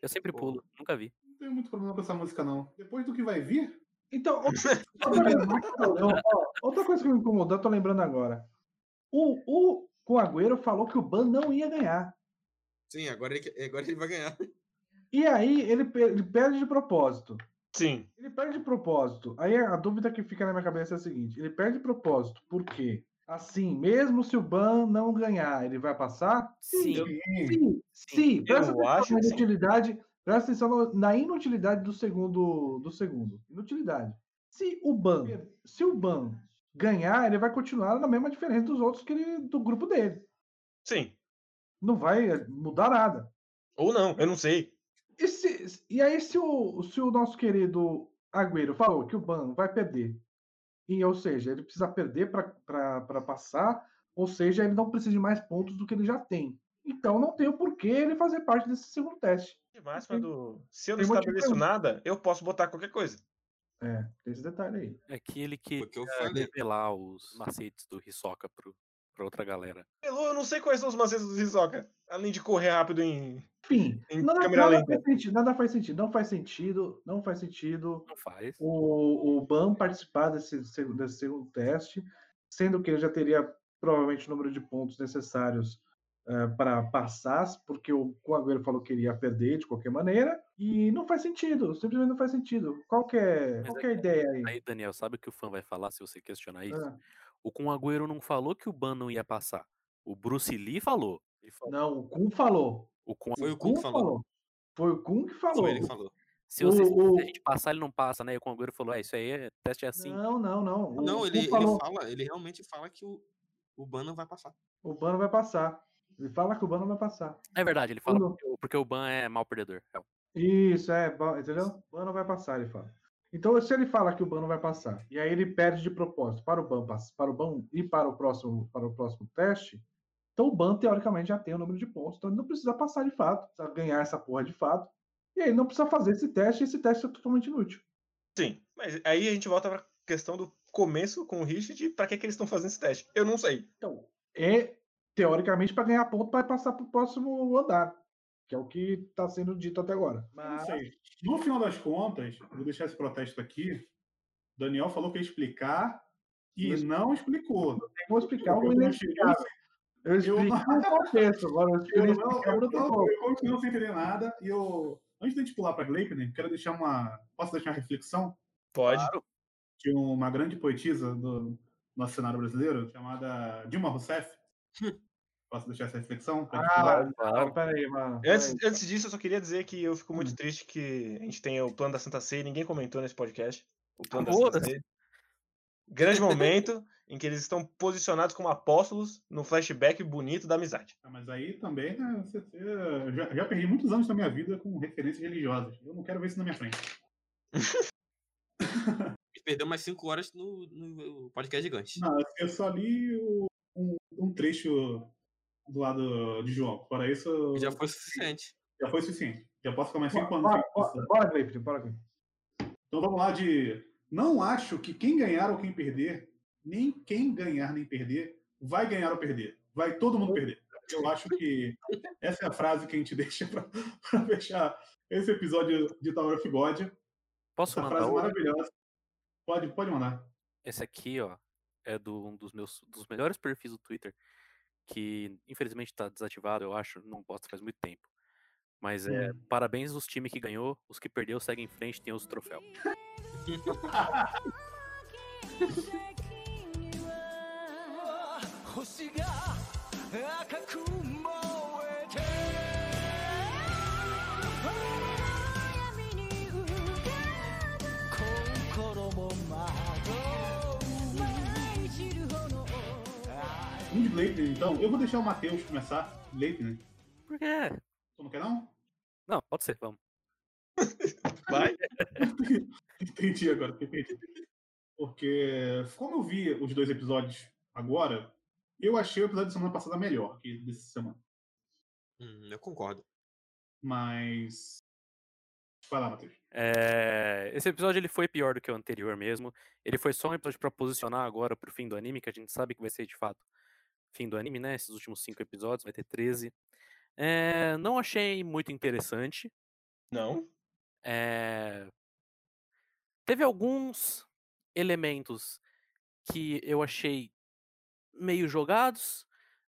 Eu sempre pulo, nunca vi. Não tenho muito problema com essa música, não. Depois do que vai vir, Então, (laughs) outra, coisa, que me incomodou, eu tô lembrando agora. O, o, o Agüero falou que o Ban não ia ganhar. Sim, agora ele, agora ele vai ganhar. E aí ele, ele perde de propósito. Sim. Ele perde de propósito. Aí a dúvida que fica na minha cabeça é a seguinte: ele perde de propósito, por quê? Assim, mesmo se o Ban não ganhar, ele vai passar? Sim. sim, Sim, sim. Presta eu atenção acho na que sim. inutilidade, presta atenção na inutilidade do segundo, do segundo. Inutilidade. Se o Ban, se o Ban ganhar, ele vai continuar na mesma diferença dos outros que ele, do grupo dele. Sim. Não vai mudar nada. Ou não, eu não sei. E, se- e aí, se o, se o nosso querido Agüero falou que o Ban vai perder, e, ou seja, ele precisa perder para passar, ou seja, ele não precisa de mais pontos do que ele já tem. Então não tem o porquê ele fazer parte desse segundo teste. De máxima Tem- do. Se eu não estabeleço nada, eu posso botar qualquer coisa. É, tem esse detalhe aí. É que ele Foi o que revelar os macetes do Hisoka pro, pra outra galera. Elô, eu não sei quais são os macetes do Hisoka. Além de correr rápido em. Enfim, Em nada, câmera nada lenta. faz sentido, nada faz sentido, não faz sentido, não faz sentido Não faz. o, o BAM participar desse, desse segundo teste, sendo que ele já teria provavelmente o número de pontos necessários para passar, porque o, Agüero falou que ele ia perder de qualquer maneira, e não faz sentido, simplesmente não faz sentido. Qual que é, qual é- que é a ideia aí? Aí, Daniel, sabe o que o fã vai falar se você questionar isso? Ah, O Kun Agüero não falou que o Ban não ia passar. O Bruce Lee falou. Ele falou. não, o Kun falou. O Kun, Foi o Kun que falou. Foi o Kun que falou. Foi ele que falou. se, você- se o- a gente passar, ele não passa, né? E o Agüero falou: é, isso aí, é, teste é assim. Não, não, não. O Não, ele, ele falou, fala, ele realmente fala que o, o Ban não vai passar. o Ban não vai passar. Ele fala que o Ban não vai passar. É verdade, ele fala porque, o- porque o Ban é mal perdedor. É. Isso, é, entendeu? O Ban não vai passar, ele fala. Então, se ele fala que o Ban não vai passar, e aí ele perde de propósito para o Ban, para o Ban ir para o próximo, para o próximo teste, então o Ban, teoricamente, já tem o número de pontos, então ele não precisa passar de fato, precisa ganhar essa porra de fato, e aí ele não precisa fazer esse teste, e esse teste é totalmente inútil. Sim. Mas aí a gente volta pra questão do começo com o Richard e pra que, que eles estão fazendo esse teste. Eu não sei. Então, é, teoricamente, para ganhar ponto, para passar para o próximo andar, que é o que está sendo dito até agora. Mas. No final das contas, vou deixar esse protesto aqui. Daniel falou que ia explicar e Mas- não explicou. vou explicar o Eu inexplicável. Eu explico o contexto, agora eu (laughs) Eu não, eu, não, eu continuo sem entender nada. E eu, antes de a gente pular para Gleipnir, quero deixar uma. Posso deixar uma reflexão? Pode. Claro. de uma grande poetisa do nosso cenário brasileiro, chamada Dilma Rousseff. Posso deixar essa reflexão? pra gente pular? Ah, Claro. não, peraí, mano. Antes, peraí. antes disso, eu só queria dizer que eu fico Hum. muito triste que a gente tenha o plano da Santa Ceia e ninguém comentou nesse podcast. O plano da Foda-se. Santa Ceia. Grande momento em que eles estão posicionados como apóstolos no flashback bonito da amizade. Ah, Mas aí também, né, você- você- já, já perdi muitos anos da minha vida com referências religiosas. Eu não quero ver isso na minha frente. (laughs) A gente perdeu mais 5 horas no, no podcast gigante. Não, eu só li o- um, trecho do lado de João. Fora isso, Já foi suficiente. já foi suficiente. Já posso ficar mais 5 anos. Bora, sem bora, bora, bora. Então vamos lá de. Não acho que quem ganhar ou quem perder, nem quem ganhar nem perder, vai ganhar ou perder. Vai todo mundo perder. Eu acho que essa é a frase que a gente (laughs) deixa para fechar esse episódio de Tower of God. Posso Essa mandar frase maravilhosa. Pode, pode mandar. Esse aqui, ó, é do, um dos meus dos melhores perfis do Twitter, que infelizmente tá desativado, eu acho, não posto faz muito tempo. Mas é, parabéns aos times que ganhou, os que perdeu seguem em frente, tem os troféus. (laughs) Um de Leitner, então. Eu vou deixar o Matheus começar. Leitner. Por quê? Tu não quer não? Não, pode ser, vamos. (laughs) Vai. (laughs) Entendi agora, entendi. Porque, como eu vi os dois episódios agora, eu achei o episódio da semana passada melhor que dessa semana. Hum, eu concordo. Mas. Vai lá, Matheus. É, esse episódio ele foi pior do que o anterior mesmo. Ele foi só um episódio pra posicionar agora pro fim do anime, que a gente sabe que vai ser de fato fim do anime, né? Esses últimos cinco episódios, vai ter 13. É, não achei muito interessante. Não. É, Teve alguns elementos que eu achei meio jogados.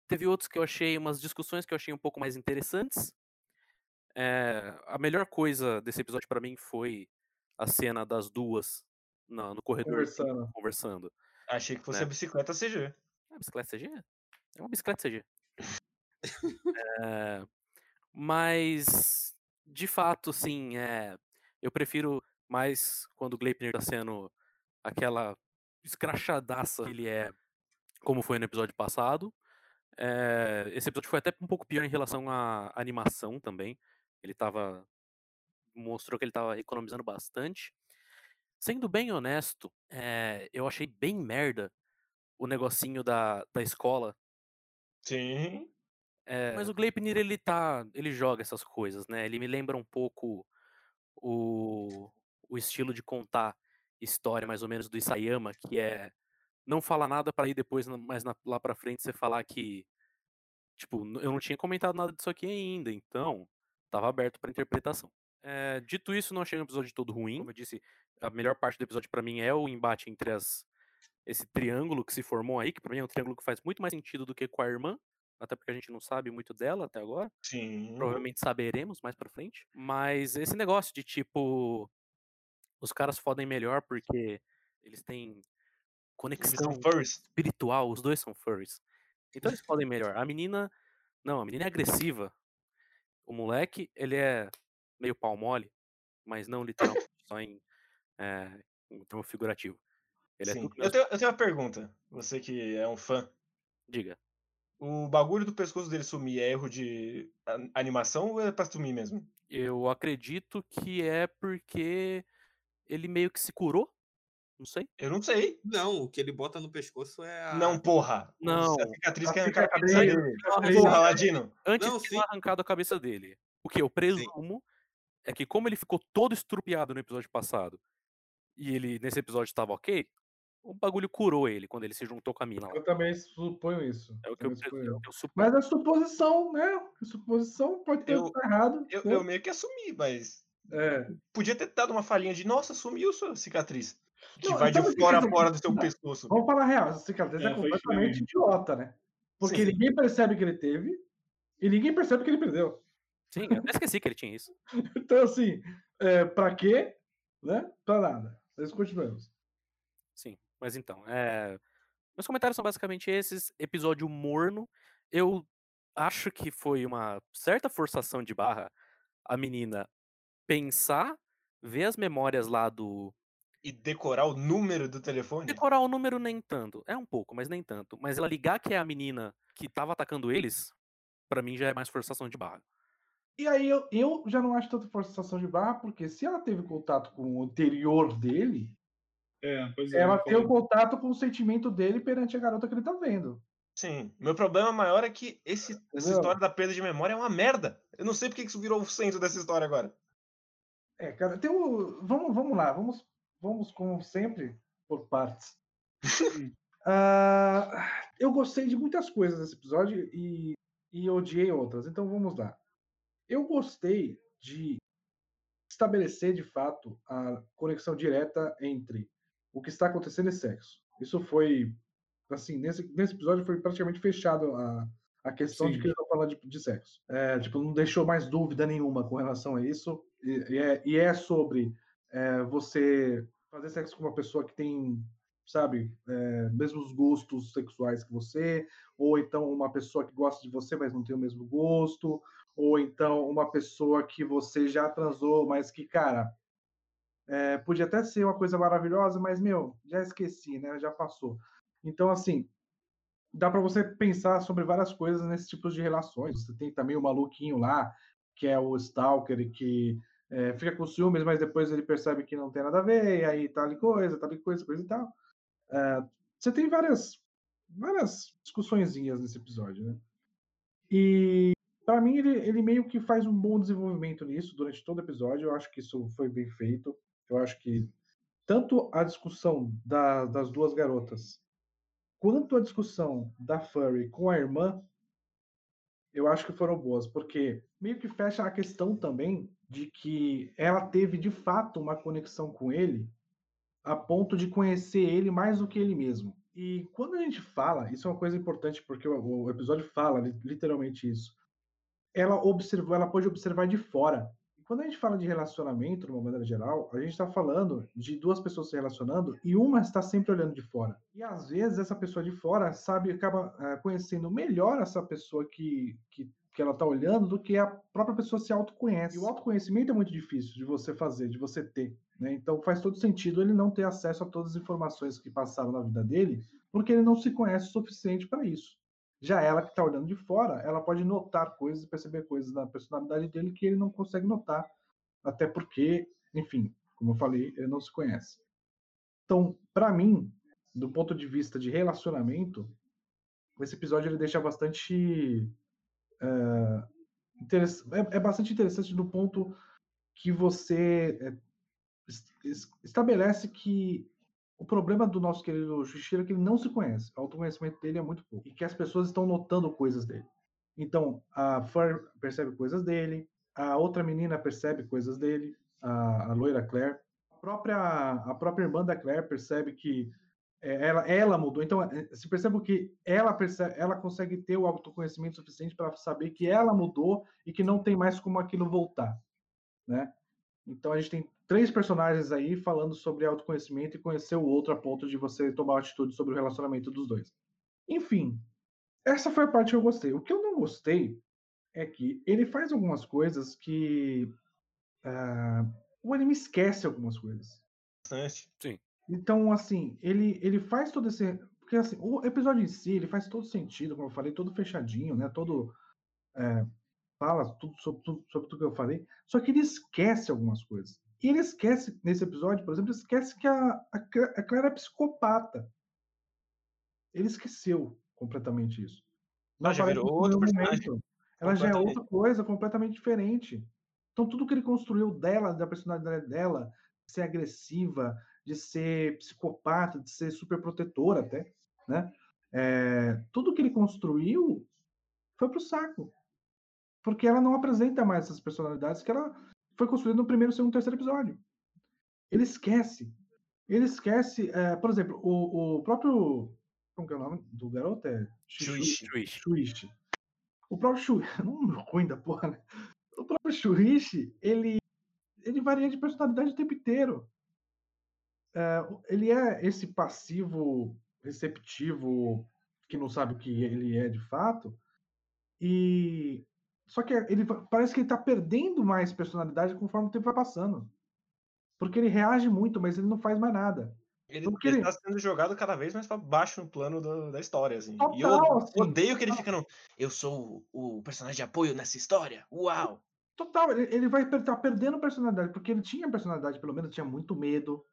Teve outros que eu achei, umas discussões que eu achei um pouco mais interessantes. É, a melhor coisa desse episódio pra mim foi a cena das duas na- no corredor Conversando. conversando. Achei que fosse Né. a bicicleta CG. É bicicleta CG? É uma bicicleta CG. É, mas, de fato, sim, é, eu prefiro mais quando o Gleipnir tá sendo aquela escrachadaça que ele é, como foi no episódio passado. É, esse episódio foi até um pouco pior em relação à animação também. Ele tava. mostrou que ele tava economizando bastante. Sendo bem honesto, é, eu achei bem merda o negocinho da, da escola Sim. é, mas o Gleipnir ele tá, ele joga essas coisas, né? Ele me lembra um pouco o, o estilo de contar história, mais ou menos do Isayama, que é não fala nada para ir depois, mais na- lá pra frente você falar que tipo, eu não tinha comentado nada disso aqui ainda, então tava aberto para interpretação. É, dito isso, não achei um episódio todo ruim. Como eu disse, a melhor parte do episódio para mim é o embate entre as esse triângulo que se formou aí, que pra mim é um triângulo que faz muito mais sentido do que com a irmã, até porque a gente não sabe muito dela até agora. Sim. Provavelmente saberemos mais pra frente. Mas esse negócio de tipo. Os caras fodem melhor porque eles têm Eles conexão furries. espiritual, os dois são furries. Então eles podem melhor. A menina. Não, a menina é agressiva. O moleque, ele é meio pau mole, mas não literalmente, só em, é, em termo figurativo. Ele é Sim. tudo Eu tenho, eu tenho uma pergunta. Você que é um fã. Diga. O bagulho do pescoço dele sumir é erro de animação ou é pra sumir mesmo? Eu acredito que é porque ele meio que se curou. Não sei. Eu não sei. Não, o que ele bota no pescoço é a. Não, porra. Não. A cicatriz A que arrancar a cabeça dele. cicatriz- Porra, Ladino. Antes Não, de sim. ter arrancado a cabeça dele. O que eu presumo é que como ele ficou todo estrupiado no episódio passado e ele nesse episódio estava ok, o bagulho curou ele quando ele se juntou com a mina lá. Eu também suponho isso. É o que eu, suponho. eu, eu suponho. Mas é suposição, né? Suposição pode ter Eu- errado. Eu, né? eu meio que assumi, mas É. podia ter dado uma falhinha de nossa, sumiu sua cicatriz. Que Não, vai de fora a fora do seu não, pescoço. Vamos falar a real, essa cicatriz é, É, completamente idiota, né? Porque Sim. ninguém percebe que ele teve e ninguém percebe que ele perdeu. Sim, eu até esqueci que ele tinha isso. (laughs) Então, assim, é, pra quê? Né? Pra nada. Nós continuamos. Mas então, é... meus comentários são basicamente esses. Episódio morno. Eu acho que foi uma certa forçação de barra a menina pensar, ver as memórias lá do, E decorar o número do telefone? Decorar o número nem tanto. É um pouco, mas nem tanto. Mas ela ligar que é a menina que tava atacando eles, pra mim já é mais forçação de barra. E aí eu, eu já não acho tanto forçação de barra, porque se ela teve contato com o anterior dele, É, pois é. ela tem o contato com o sentimento dele perante a garota que ele tá vendo. Sim. Meu problema maior é que esse, essa história da perda de memória é uma merda. Eu não sei porque que isso virou o centro dessa história agora. É, cara, tem o. Vamos, vamos lá, vamos, vamos como sempre, por partes. (laughs) Ah, eu gostei de muitas coisas nesse episódio e, e odiei outras. Então vamos lá. Eu gostei de estabelecer de fato a conexão direta entre o que está acontecendo e sexo. Isso foi assim nesse, nesse episódio foi praticamente fechado a, a questão de Sim. que eles vão falar de, de sexo. É, tipo, não deixou mais dúvida nenhuma com relação a isso. E, e é, e é sobre é, você fazer sexo com uma pessoa que tem, sabe, é, mesmos gostos sexuais que você, ou então uma pessoa que gosta de você, mas não tem o mesmo gosto, ou então uma pessoa que você já transou, mas que, cara, é, podia até ser uma coisa maravilhosa, mas, meu, já esqueci, né? Já passou. Então, assim, dá para você pensar sobre várias coisas nesse tipo de relações. Você tem também o maluquinho lá, que é o Stalker, que é, fica com ciúmes, mas depois ele percebe que não tem nada a ver, e aí tal e coisa, tal e coisa, coisa e tal. É, você tem várias, várias discussõezinhas nesse episódio, né? E para mim ele, ele meio que faz um bom desenvolvimento nisso durante todo o episódio. Eu acho que isso foi bem feito. Eu acho que tanto a discussão da- das duas garotas quanto a discussão da Furry com a irmã, eu acho que foram boas, porque meio que fecha a questão também de que ela teve de fato uma conexão com ele a ponto de conhecer ele mais do que ele mesmo. E quando a gente fala, isso é uma coisa importante porque o, episódio fala li- literalmente isso. Ela observou, ela pode observar de fora. Quando a gente fala de relacionamento, de uma maneira geral, a gente está falando de duas pessoas se relacionando e uma está sempre olhando de fora. E às vezes essa pessoa de fora sabe, acaba eh, conhecendo melhor essa pessoa que, que, que ela está olhando do que a própria pessoa se autoconhece. E o autoconhecimento é muito difícil de você fazer, de você ter. né? Então faz todo sentido ele não ter acesso a todas as informações que passaram na vida dele, porque ele não se conhece o suficiente para isso. Já ela que está olhando de fora, ela pode notar coisas perceber coisas na personalidade dele que ele não consegue notar, até porque, enfim, como eu falei, ele não se conhece. Então, para mim, do ponto de vista de relacionamento, esse episódio ele deixa bastante interess- é, é bastante interessante do ponto que você é, es- es- estabelece que o problema do nosso querido Shishiro é que ele não se conhece. O autoconhecimento dele é muito pouco. E que as pessoas estão notando coisas dele. Então, a Fur percebe coisas dele, a outra menina percebe coisas dele, a, a loira Claire. A própria, a própria irmã da Claire percebe que é, ela, ela mudou. Então, é, se percebe que ela, percebe, ela consegue ter o autoconhecimento suficiente para saber que ela mudou e que não tem mais como aquilo voltar. Né? Então, a gente tem três personagens aí falando sobre autoconhecimento e conhecer o outro a ponto de você tomar uma atitude sobre o relacionamento dos dois. Enfim, essa foi a parte que eu gostei. O que eu não gostei é que ele faz algumas coisas que ah, o anime esquece algumas coisas. Bastante. Então, assim, ele, ele faz todo esse. Porque assim, o episódio em si, ele faz todo sentido, como eu falei, todo fechadinho, né? Todo. é, fala tudo sobre, tudo sobre tudo que eu falei. Só que ele esquece algumas coisas. E ele esquece, nesse episódio, por exemplo, esquece que a, a, a Clara é psicopata. Ele esqueceu completamente isso. Ah, já virou outro momento. Ela já é outra coisa, completamente diferente. Então, tudo que ele construiu dela, da personalidade dela, de ser agressiva, de ser psicopata, de ser super protetora até, né? É, tudo que ele construiu foi pro saco. Porque ela não apresenta mais essas personalidades que ela foi construída no primeiro, segundo, terceiro episódio. Ele esquece. Ele esquece, é, por exemplo, o, o próprio. Como que é o nome do garoto? É Shuichi. O próprio Shuichi. (laughs) Não ruim da porra, né? O próprio Shuichi, ele, ele varia de personalidade o tempo inteiro. É, ele é esse passivo receptivo que não sabe o que ele é de fato. E só que ele parece que ele tá perdendo mais personalidade conforme o tempo vai passando. Porque ele reage muito, mas ele não faz mais nada. Ele, Porque ele tá sendo jogado cada vez mais pra baixo no plano do- da história, assim. e eu Total, assim. odeio que ele fica no. Eu sou o, o personagem de apoio nessa história. Uau! Total, ele, ele vai estar perdendo personalidade, porque ele tinha personalidade, pelo menos tinha muito medo.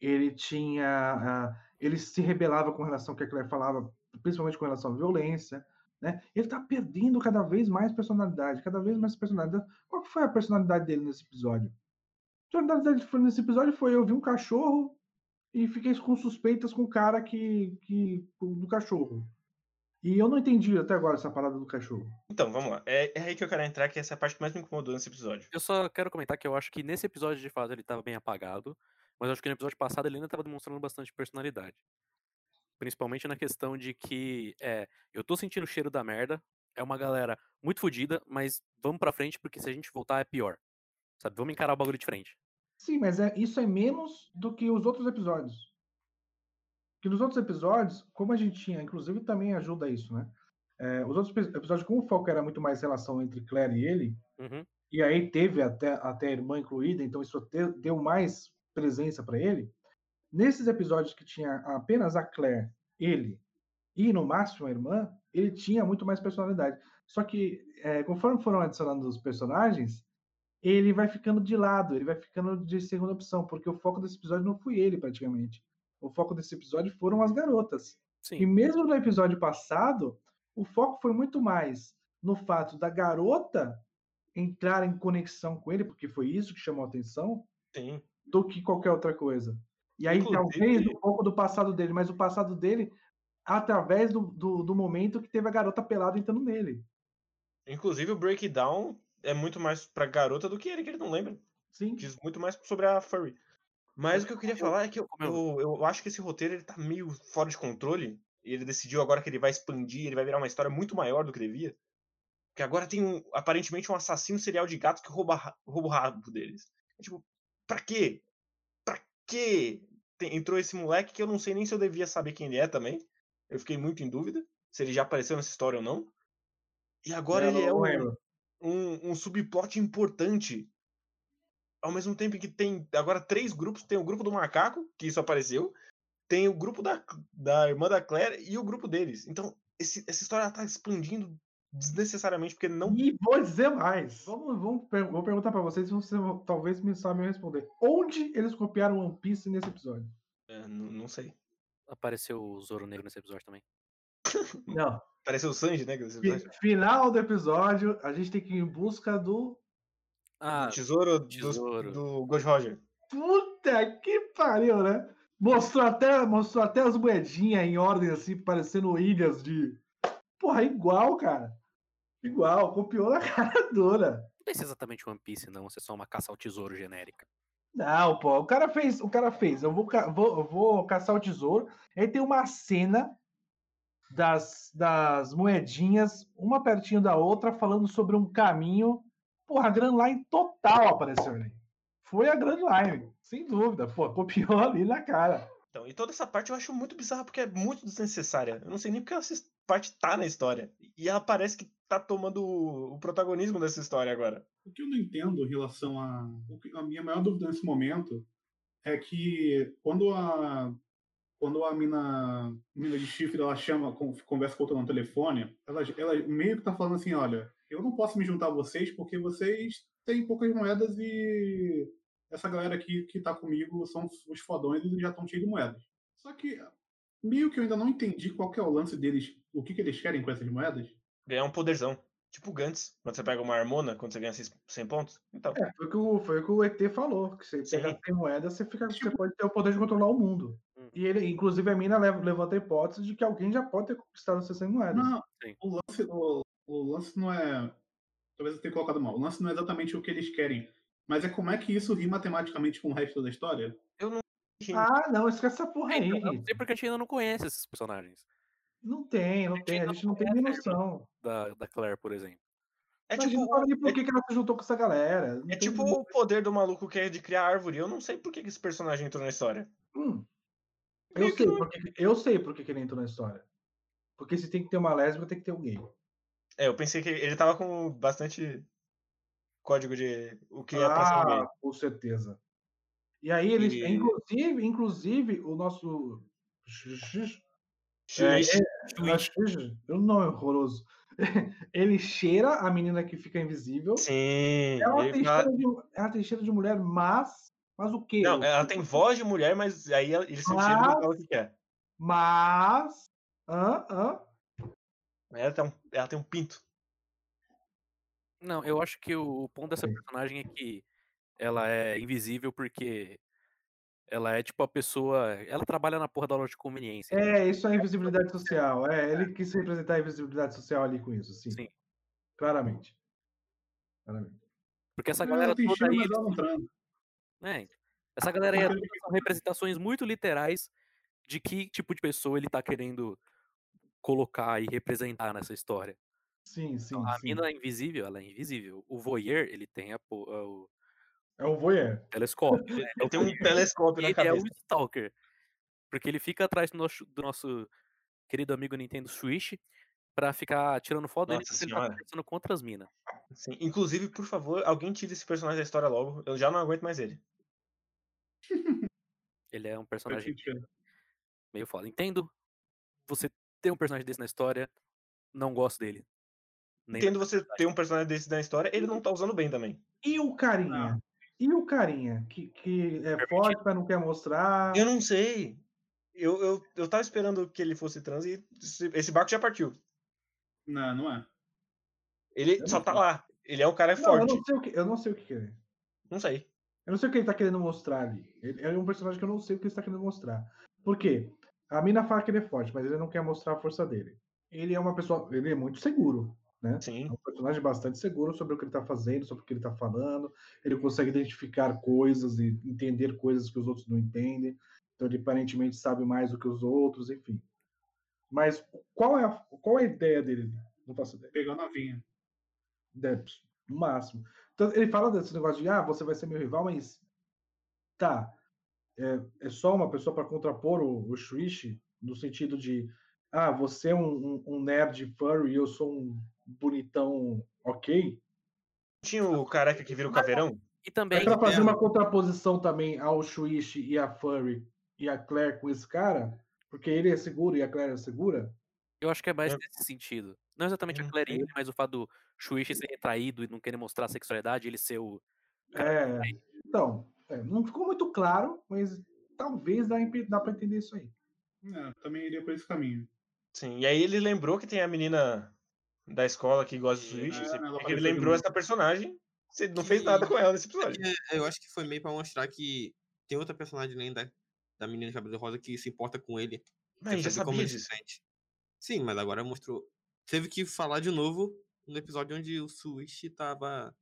Ele tinha. ah, ele se rebelava com relação ao que a Claire falava, principalmente com relação à violência. Né? Ele tá perdendo cada vez mais personalidade, cada vez mais personalidade. Qual foi a personalidade dele nesse episódio? A personalidade dele foi- nesse episódio foi eu vi um cachorro e fiquei com suspeitas com o cara que, que do cachorro. E eu não entendi até agora essa parada do cachorro. Então, vamos lá. É, é aí que eu quero entrar, que essa é a parte que mais me incomodou nesse episódio. Eu só quero comentar que eu acho que nesse episódio, de fato, ele tava bem apagado. Mas eu acho que no episódio passado ele ainda tava demonstrando bastante personalidade. Principalmente na questão de que, é, eu tô sentindo o cheiro da merda. É uma galera muito fodida, mas vamos pra frente porque se a gente voltar é pior. Sabe? Vamos encarar o bagulho de frente. Sim, mas é, isso é menos do que os outros episódios. Que nos outros episódios, como a gente tinha, inclusive também ajuda isso, né? É, os outros epi- episódios, como o foco era muito mais relação entre Claire e ele, Uhum. e aí teve até, até a irmã incluída, então isso te- deu mais presença para ele. Nesses episódios que tinha apenas a Claire, ele e no máximo a irmã, ele tinha muito mais personalidade. Só que é, conforme foram adicionando os personagens, ele vai ficando de lado, ele vai ficando de segunda opção, porque o foco desse episódio não foi ele praticamente. O foco desse episódio foram as garotas. E Sim. mesmo no episódio passado, o foco foi muito mais no fato da garota entrar em conexão com ele, porque foi isso que chamou a atenção, Sim. do que qualquer outra coisa. E aí, Inclusive- talvez, um pouco do passado dele, mas o passado dele através do, do, do momento que teve a garota pelada entrando nele. Inclusive, o breakdown é muito mais pra garota do que ele, que ele não lembra. Sim. Diz muito mais sobre a Furry. Mas o que eu queria falar é que eu, eu- eu, eu acho que esse roteiro ele tá meio fora de controle. E ele decidiu agora que ele vai expandir, ele vai virar uma história muito maior do que devia. Porque agora tem um, aparentemente um assassino serial de gatos que rouba, rouba o rabo deles. É tipo, pra quê? Tem- entrou esse moleque que eu não sei nem se eu devia saber quem ele é também. Eu fiquei muito em dúvida se ele já apareceu nessa história ou não. E agora ele é Eu um, lembro. um, um subplot importante. Ao mesmo tempo que tem agora três grupos, tem o grupo do macaco, que isso apareceu, tem o grupo da, da irmã da Claire e o grupo deles. Então, esse- essa história tá expandindo desnecessariamente, porque não. E vou dizer mais. Vamos, vamos, per- vou perguntar pra vocês se vocês vão- talvez me sabem responder. Onde eles copiaram One Piece nesse episódio? é, não, sei. Apareceu o Zoro Negro nesse episódio também. (laughs) Não. Pareceu o Sanji, né? nesse episódio. Final do episódio, a gente tem que ir em busca do. Ah, tesouro, tesouro. do Gold Roger. Puta que pariu, né? Mostrou até, mostrou até as moedinhas em ordem, assim, parecendo ilhas de. Porra, igual, cara. Igual, copiou (laughs) na cara dura. não é exatamente One Piece, não. Se é só uma caça ao tesouro genérica. Não, pô, o cara fez, o cara fez. Eu vou, ca- vou, eu vou caçar o tesouro. Aí tem uma cena das, das moedinhas, uma pertinho da outra, falando sobre um caminho. Porra, a Grand Line total apareceu ali. Foi a Grand Line, sem dúvida. Pô, copiou ali na cara. Então, e toda essa parte eu acho muito bizarra, porque é muito desnecessária. Eu não sei nem porque essa parte tá na história. E ela parece que tá tomando o protagonismo dessa história agora. O que eu não entendo em relação a. A minha maior dúvida nesse momento é que quando a. Quando a mina, mina de chifre ela chama, con- conversa com outra no telefone, ela, ela meio que tá falando assim: olha, eu não posso me juntar a vocês porque vocês têm poucas moedas e essa galera aqui que tá comigo são os fodões e já estão cheios de moedas. Só que meio que eu ainda não entendi qual que é o lance deles, o que, que eles querem com essas moedas. Ganhar um poderzão. Tipo o Gantz, quando você pega uma harmona, quando você ganha 100 pontos. Então, É, foi o que o, foi o, que o ET falou. Que você Sim. pegar 100 moedas, você, fica, você pode ter o poder de controlar o mundo. Hum. E ele, inclusive, a mina leva, levanta a hipótese de que alguém já pode ter conquistado essas 100 moedas. Não, Sim. o lance, o, o lance não é. Talvez eu tenha colocado mal. O lance não é exatamente o que eles querem. Mas é como é que isso ri matematicamente com o resto da história. enfim, Ah, não, esquece essa porra aí. Então, eu não sei porque a gente ainda não conhece esses personagens. Não tem, não tem. A gente não tem nem noção. Da, da Claire, por exemplo. é tipo, não sabe o- por que, que ela se juntou com essa galera. Não é tipo o poder do maluco que é de criar árvore. Eu não sei por que que esse personagem entrou na história. Hum, eu sei, não- porque, eu sei por que que ele entrou na história. Porque se tem que ter uma lésbica, tem que ter um gay. É, eu pensei que ele tava com bastante código de o que é pra ser um Ah, gay. com certeza. E aí eles, E- inclusive, inclusive, o nosso. É, É, acho que- eu não é horroroso. (laughs) Ele cheira a menina que fica invisível. Sim. Ela tem, fala- cheiro de, ela tem cheiro de mulher, mas. Mas o quê? Não, ela tem voz de mulher, mas aí ela- ele sente cheiro e não Mas- fala o que quer. Mas. Hã? Hã? Ela tem um, ela tem um pinto. Não, eu acho que o, ponto dessa personagem é que ela é invisível porque ela é tipo a pessoa. Ela trabalha na porra da loja de conveniência. É, isso é invisibilidade (laughs) social. É, ele quis representar a invisibilidade social ali com isso, sim. Sim. Claramente. Claramente. Porque essa galera tem toda aí. transa. né, essa galera aí é são representações muito literais de que tipo de pessoa ele tá querendo colocar e representar nessa história. Sim, sim. A sim. mina invisível, ela é invisível. O voyeur, ele tem a, po- a- o É um voyeur. telescópio. Ele tem um telescópio E na ele é cabeça. o Stalker. Porque ele fica atrás do nosso, do nosso querido amigo Nintendo Switch pra ficar tirando foto dele enquanto ele tá senhora. conversando com outras minas. Sim. Inclusive, por favor, alguém tire esse personagem da história logo. Eu já não aguento mais ele. Ele é um (laughs) personagem meio foda. Entendo. Você tem um personagem desse na história, não gosto dele. Nem Entendo você ter um personagem desse na história, ele não tá usando bem também. E o carinha? E o carinha? Que, que é forte, mas não quer mostrar. Eu não sei. Eu, eu, eu tava esperando que ele fosse trans e esse- barco já partiu. Não, não é. Ele Eu só tá sei. lá. Ele é um cara Não, eu forte. não sei o que, eu não sei o que querer. Não sei. Eu não sei o que ele tá querendo mostrar ali. Ele é um personagem que eu não sei o que ele está querendo mostrar. Por quê? A mina fala que ele é forte, mas ele não quer mostrar a força dele. Ele é uma pessoa. Ele é muito seguro, né? Sim. É um personagem bastante seguro sobre o que ele tá fazendo, sobre o que ele tá falando. Ele consegue identificar coisas e entender coisas que os outros não entendem. Então ele aparentemente sabe mais do que os outros, enfim. Mas qual é a, qual é a ideia dele? Não faço ideia. Pegou novinha. Deve, no máximo. Então, ele fala desse negócio de, ah, você vai ser meu rival, mas tá. É, é só uma pessoa para contrapor o, o Shuichi, no sentido de, ah, você é um, um, um nerd furry e eu sou um bonitão ok. Tinha o careca que vira o caveirão? E também, É para fazer é, uma contraposição também ao Shuichi e a Furry e a Claire com esse cara, porque ele é seguro e a Claire é segura. eu acho que é mais É. nesse sentido. Não exatamente a Hum, Clary, mas o fato do Shuichi ser retraído e não querer mostrar a sexualidade, ele ser o. É, então, é, não ficou muito claro, mas talvez dá, dá para entender isso aí. Não, também iria por esse caminho. Sim. E aí ele lembrou que tem a menina da escola que gosta de É, Switch. ela Ele apareceu de lembrou essa personagem. Você não fez nada Que- com ela nesse episódio. É, eu acho que foi meio pra mostrar que tem outra personagem além da, da menina de cabelo rosa que se importa com ele. Mas quer já saber como sabia ele se disso. sente. Sim, mas agora mostrou. Teve que falar de novo no episódio onde o Switch tava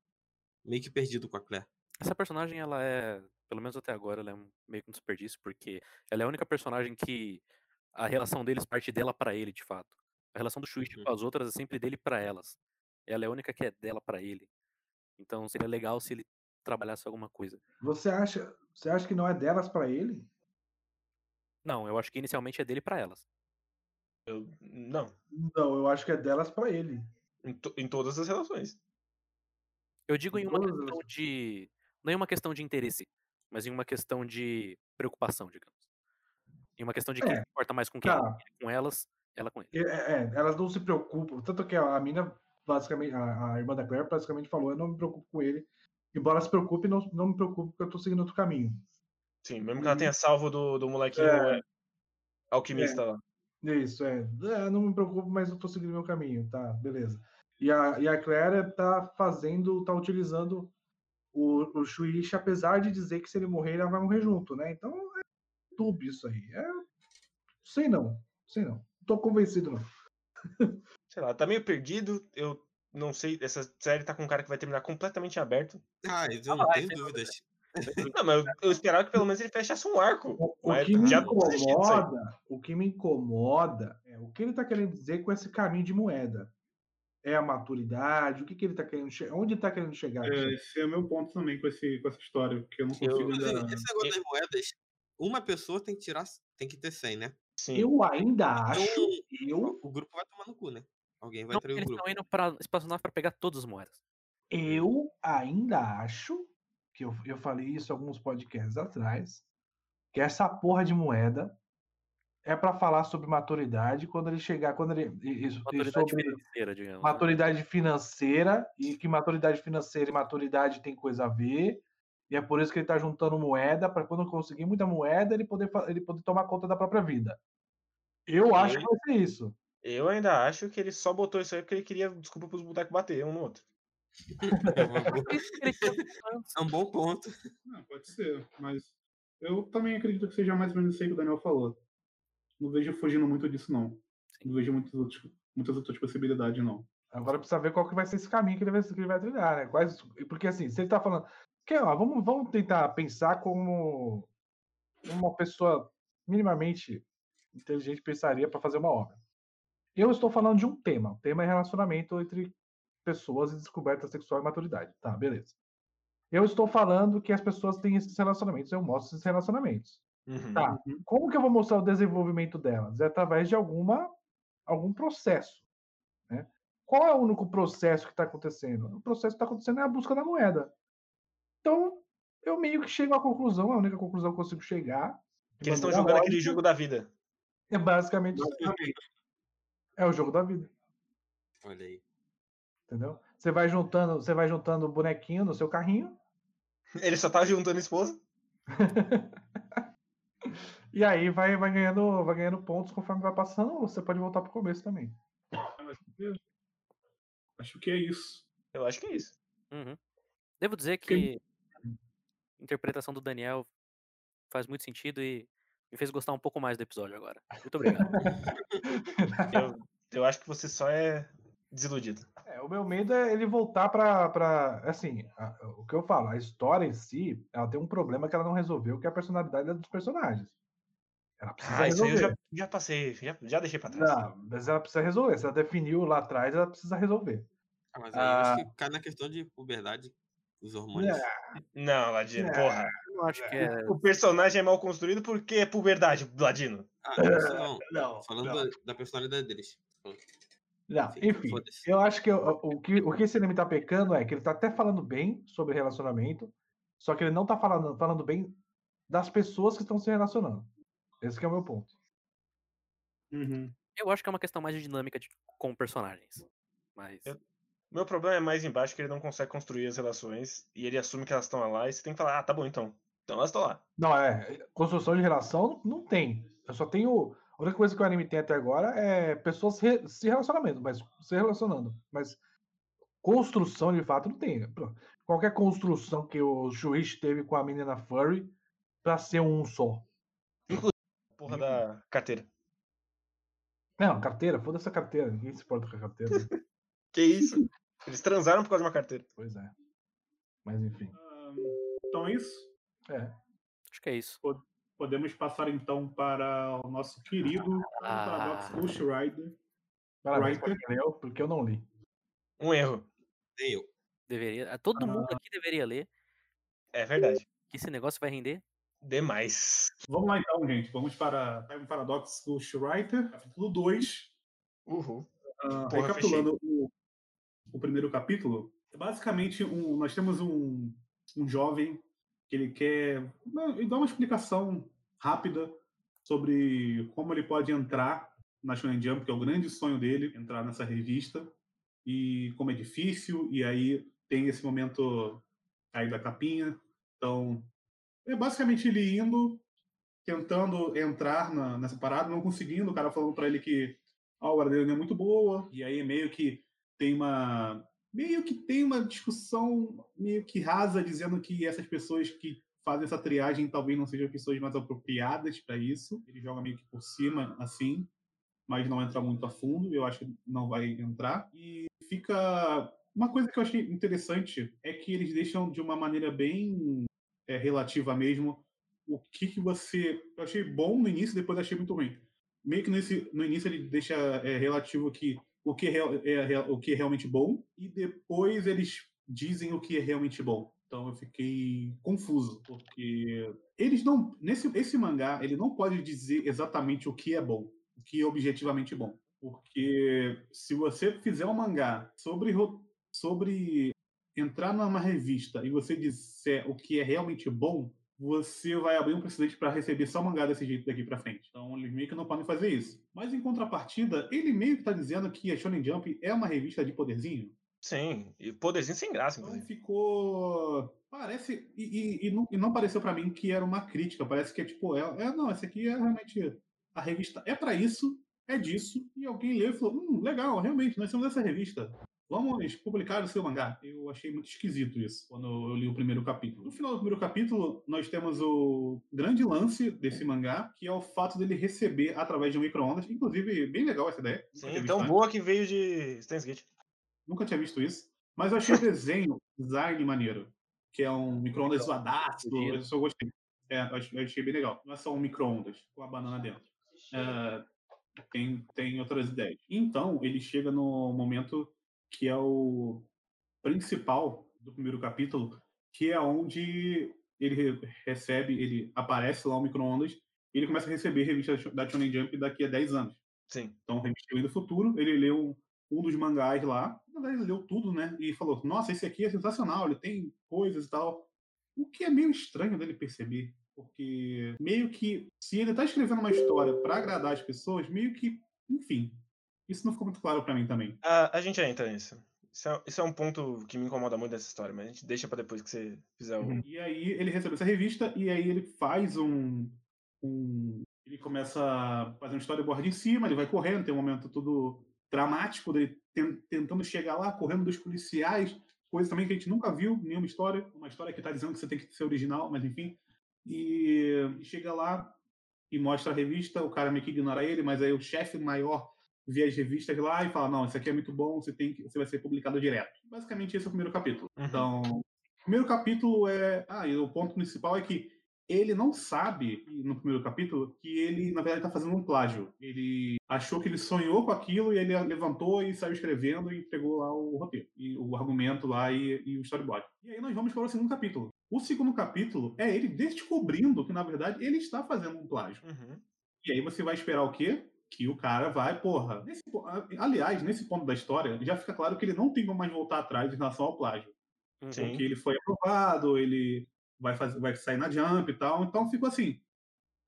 meio que perdido com a Claire. Essa personagem, ela é. Pelo menos até agora, ela é meio que um desperdício, porque ela é a única personagem que a relação deles parte dela pra ele, de fato. A relação do Shuichi Uhum. com as outras é sempre dele pra elas. Ela é a única que é dela pra ele. Então seria legal se ele trabalhasse alguma coisa. Você acha, você acha que não é delas para ele? Não, eu acho que inicialmente é dele pra elas. Eu- não. Não, eu acho que é delas para ele. Em, to- em todas as relações. Eu digo em uma Todas questão elas. de. Não em uma questão de interesse, mas em uma questão de preocupação, digamos. Em uma questão de quem É, se importa mais com quem? Tá. Ele com elas, ela com ele. É, é, elas não se preocupam. Tanto que a mina, basicamente, a, a irmã da Claire, basicamente falou: Eu não me preocupo com ele. Embora se preocupe, não, não me preocupo porque eu tô seguindo outro caminho. Sim, mesmo que ela tenha salvo do, do molequinho É. é, alquimista lá. Isso, é. É, não me preocupo, mas eu tô seguindo meu caminho. Tá, beleza. E a, e a Claire tá fazendo, tá utilizando o, o Shuichi, apesar de dizer que se ele morrer, ela vai morrer junto, né? Então é tudo isso aí. É, sei não, sei não. Não tô convencido, não. Sei lá, tá meio perdido. Eu não sei. Essa série tá com um cara que vai terminar completamente aberto. Ah, eu não vai, tenho sem dúvidas. (laughs) Não, mas eu, eu esperava que pelo menos ele fechasse um arco. O, o que me incomoda, o que me incomoda é o que ele tá querendo dizer com esse caminho de moeda. É a maturidade? O que, que ele tá querendo chegar? Onde ele tá querendo chegar? É, esse é o meu ponto também com, esse, com essa história, porque eu não Eu- consigo Mas, ainda. assim, esse negócio das moedas, uma pessoa tem que tirar, tem que ter 100, né? Sim. Eu ainda acho, Então, eu, o grupo vai tomar no cu, né? Alguém vai Não, trair o eles grupo. estão indo pra espaçonave pra pegar todas as moedas. eu ainda acho que eu, eu falei isso alguns podcasts atrás, que essa porra de moeda é para falar sobre maturidade quando ele chegar, quando ele isso, Maturidade sobre financeira, digamos. né? maturidade financeira e que maturidade financeira e maturidade tem coisa a ver. E é por isso que ele tá juntando moeda para quando conseguir muita moeda ele poder ele poder tomar conta da própria vida. Eu acho que vai ser isso. Eu ainda acho que ele só botou isso aí porque ele queria desculpa pros bonecos bater um no outro. (laughs) É é um bom ponto. Não, pode ser, mas eu também acredito que seja mais ou menos isso aí que o Daniel falou. Não vejo fugindo muito disso, não. Não vejo muitas outras, muitas outras possibilidades, não. Agora precisa ver qual que vai ser esse caminho que ele vai, que ele vai trilhar, né? Quais, porque assim, se ele tá falando. Que, ó, vamos, vamos tentar pensar como uma pessoa minimamente inteligente pensaria para fazer uma obra. Eu estou falando de um tema. O tema é relacionamento entre pessoas e descoberta sexual e maturidade. Tá, beleza. Eu estou falando que as pessoas têm esses relacionamentos, eu mostro esses relacionamentos. Uhum. Tá. Como que eu vou mostrar o desenvolvimento delas? É através de alguma algum processo. Né? Qual é o único processo que está acontecendo? O processo que está acontecendo é a busca da moeda. Então, eu meio que chego à conclusão, a única conclusão que eu consigo chegar. Que eles estão jogando aquele jogo da vida. É basicamente isso. É o jogo da vida. Olha aí. Entendeu? Você vai juntando, você vai juntando bonequinho no seu carrinho, Ele só tá juntando esposa. (laughs) e aí vai, vai, ganhando, vai ganhando pontos conforme vai passando, ou você pode voltar pro começo também. Acho que é isso. Eu acho que é isso. Uhum. Devo dizer que interpretação do Daniel faz muito sentido e me fez gostar um pouco mais do episódio agora. Muito obrigado. (laughs) Eu, eu acho que você só é desiludido. É, o meu medo é ele voltar pra. pra assim, a- o que eu falo, a história em si, ela tem um problema que ela não resolveu, que é a personalidade dos personagens. Ela precisa Ah, isso aí resolver. eu já, já passei, já, já deixei pra trás. Não, mas ela precisa resolver. Se ela definiu lá atrás, ela precisa resolver. Ah, mas aí eu acho que cai na questão de puberdade, os hormônios. Não, Ladino, porra. Eu não acho que é. O personagem é mal construído porque é puberdade, Ladino. Ah, não. Não, Falando não. Da, da personalidade deles. Não, Enfim, eu acho que o, o que o que esse anime tá pecando é que ele tá até falando bem sobre relacionamento, só que ele não tá falando, falando bem das pessoas que estão se relacionando. Esse que é o meu ponto. Uhum. Eu acho que é uma questão mais de dinâmica de- com personagens. Mas. Eu- Meu problema é mais embaixo que ele não consegue construir as relações e ele assume que elas estão lá e você tem que falar, ah, tá bom então. Então elas estão lá. Não, é. Construção de relação não, tem. Eu só tenho. A única coisa que o anime tem até agora é pessoas re- se relacionando, mas se relacionando. Mas construção de fato não tem. Qualquer construção que o juiz teve com a menina Furry pra ser um só. Porra da carteira. Não, carteira, foda-se a carteira. Ninguém se importa com a carteira. né? (laughs) Que isso? Eles transaram por causa de uma carteira. pois é. Mas enfim. Ah, Então é isso. É. Acho que é isso. Podemos passar então para o nosso querido Ah. Paradox Ghost Rider. Parabéns leu, porque eu não li. Um erro. Nem eu. Deveria. Todo mundo aqui deveria ler. É verdade. Que esse negócio vai render. Demais. Vamos lá então, gente. Vamos para Time Paradox Ghost Writer, capítulo 2. Uhul. Ah, Porra, recapitulando o, o primeiro capítulo, basicamente um- nós temos um, um jovem que ele quer ele dá uma explicação rápida sobre como ele pode entrar na Shonen Jump, que é o grande sonho dele, entrar nessa revista, e como é difícil, e aí tem esse momento aí da capinha. Então, é basicamente ele indo, tentando entrar na- nessa parada, não conseguindo, o cara falando para ele que a obra dele não é muito boa, e aí meio que tem uma meio que tem uma discussão meio que rasa dizendo que essas pessoas que fazem essa triagem talvez não sejam pessoas mais apropriadas para isso. Ele joga meio que por cima assim, mas não entra muito a fundo, eu acho que não vai entrar. E fica uma coisa que eu achei interessante é que eles deixam de uma maneira bem é, relativa mesmo o que que você eu achei bom no início, depois achei muito ruim meio que nesse, no início ele deixa é, relativo que o que é, é real- o que é realmente bom e depois eles dizem o que é realmente bom. Então eu fiquei confuso porque eles não nesse esse mangá ele não pode dizer exatamente o que é bom, o que é objetivamente bom, porque se você fizer um mangá sobre sobre entrar numa revista e você disser o que é realmente bom, você vai abrir um precedente para receber só mangá desse jeito daqui para frente. Então eles meio que não podem fazer isso. Mas em contrapartida, ele meio que tá dizendo que a Shonen Jump é uma revista de poderzinho. Sim, e poderzinho sem graça, Então inclusive. ficou. Parece. E, e- e não, e não pareceu pra mim que era uma crítica. Parece que é tipo, é, é não, essa aqui é realmente. A revista é pra isso, é disso. E alguém leu e falou: hum, legal, realmente, nós temos essa revista. Vamos publicar o seu mangá. Eu achei muito esquisito isso quando eu li o primeiro capítulo. No final do primeiro capítulo, nós temos o grande lance desse mangá, que é o fato dele receber através de um micro-ondas. Inclusive, bem legal essa ideia. Sim, tão visto boa que veio de Steins Gate. Nunca tinha visto isso. Mas eu achei o desenho, (laughs) design maneiro. Que é um micro-ondas zoadaço. Eu só gostei. É, eu achei bem legal. Não é só um micro-ondas com a banana dentro. É, tem, tem outras ideias. Então, ele chega no momento que é o principal do primeiro capítulo, que é onde ele re- recebe, ele aparece lá o micro-ondas e ele começa a receber revistas da Shonen Jump daqui a 10 anos. Sim. Então, Revista do Futuro, ele leu um dos mangás lá, ele leu tudo, né? E falou: Nossa, esse aqui é sensacional, ele tem coisas e tal. O que é meio estranho dele perceber, porque meio que, se ele tá escrevendo uma história para agradar as pessoas, meio que, enfim, isso não ficou muito claro para mim também. A, a gente entra nisso. Isso é, isso é um ponto que me incomoda muito dessa história, mas a gente deixa pra depois que você fizer o. E aí ele recebe essa revista e aí ele faz um. um- ele começa a fazer um storyboard em cima, ele vai correndo, tem um momento todo dramático dele ten- tentando chegar lá, correndo dos policiais, coisa também que a gente nunca viu, nenhuma história. Uma história que tá dizendo que você tem que ser original, mas enfim. E, e chega lá e mostra a revista, o cara meio que ignora ele, mas aí o chefe maior vê as revistas lá e fala: Não, isso aqui é muito bom, você, tem que, você vai ser publicado direto. Basicamente, esse é o primeiro capítulo. Uhum. Então, o primeiro capítulo é. Ah, e o ponto principal é que ele não sabe, no primeiro capítulo, que ele, na verdade, está fazendo um plágio. Ele achou que ele sonhou com aquilo e ele levantou e saiu escrevendo e pegou lá o roteiro, e o argumento lá e, e o storyboard. E aí nós vamos para o segundo capítulo. O segundo capítulo é ele descobrindo que, na verdade, ele está fazendo um plágio. Uhum. E aí você vai esperar o quê? Que o cara vai, porra. Nesse aliás, nesse ponto da história, já fica claro que ele não tem como mais voltar atrás em relação ao plágio. Uhum. Sim. Porque ele foi aprovado, ele vai, fazer, vai sair na Jump e tal. Então ficou assim.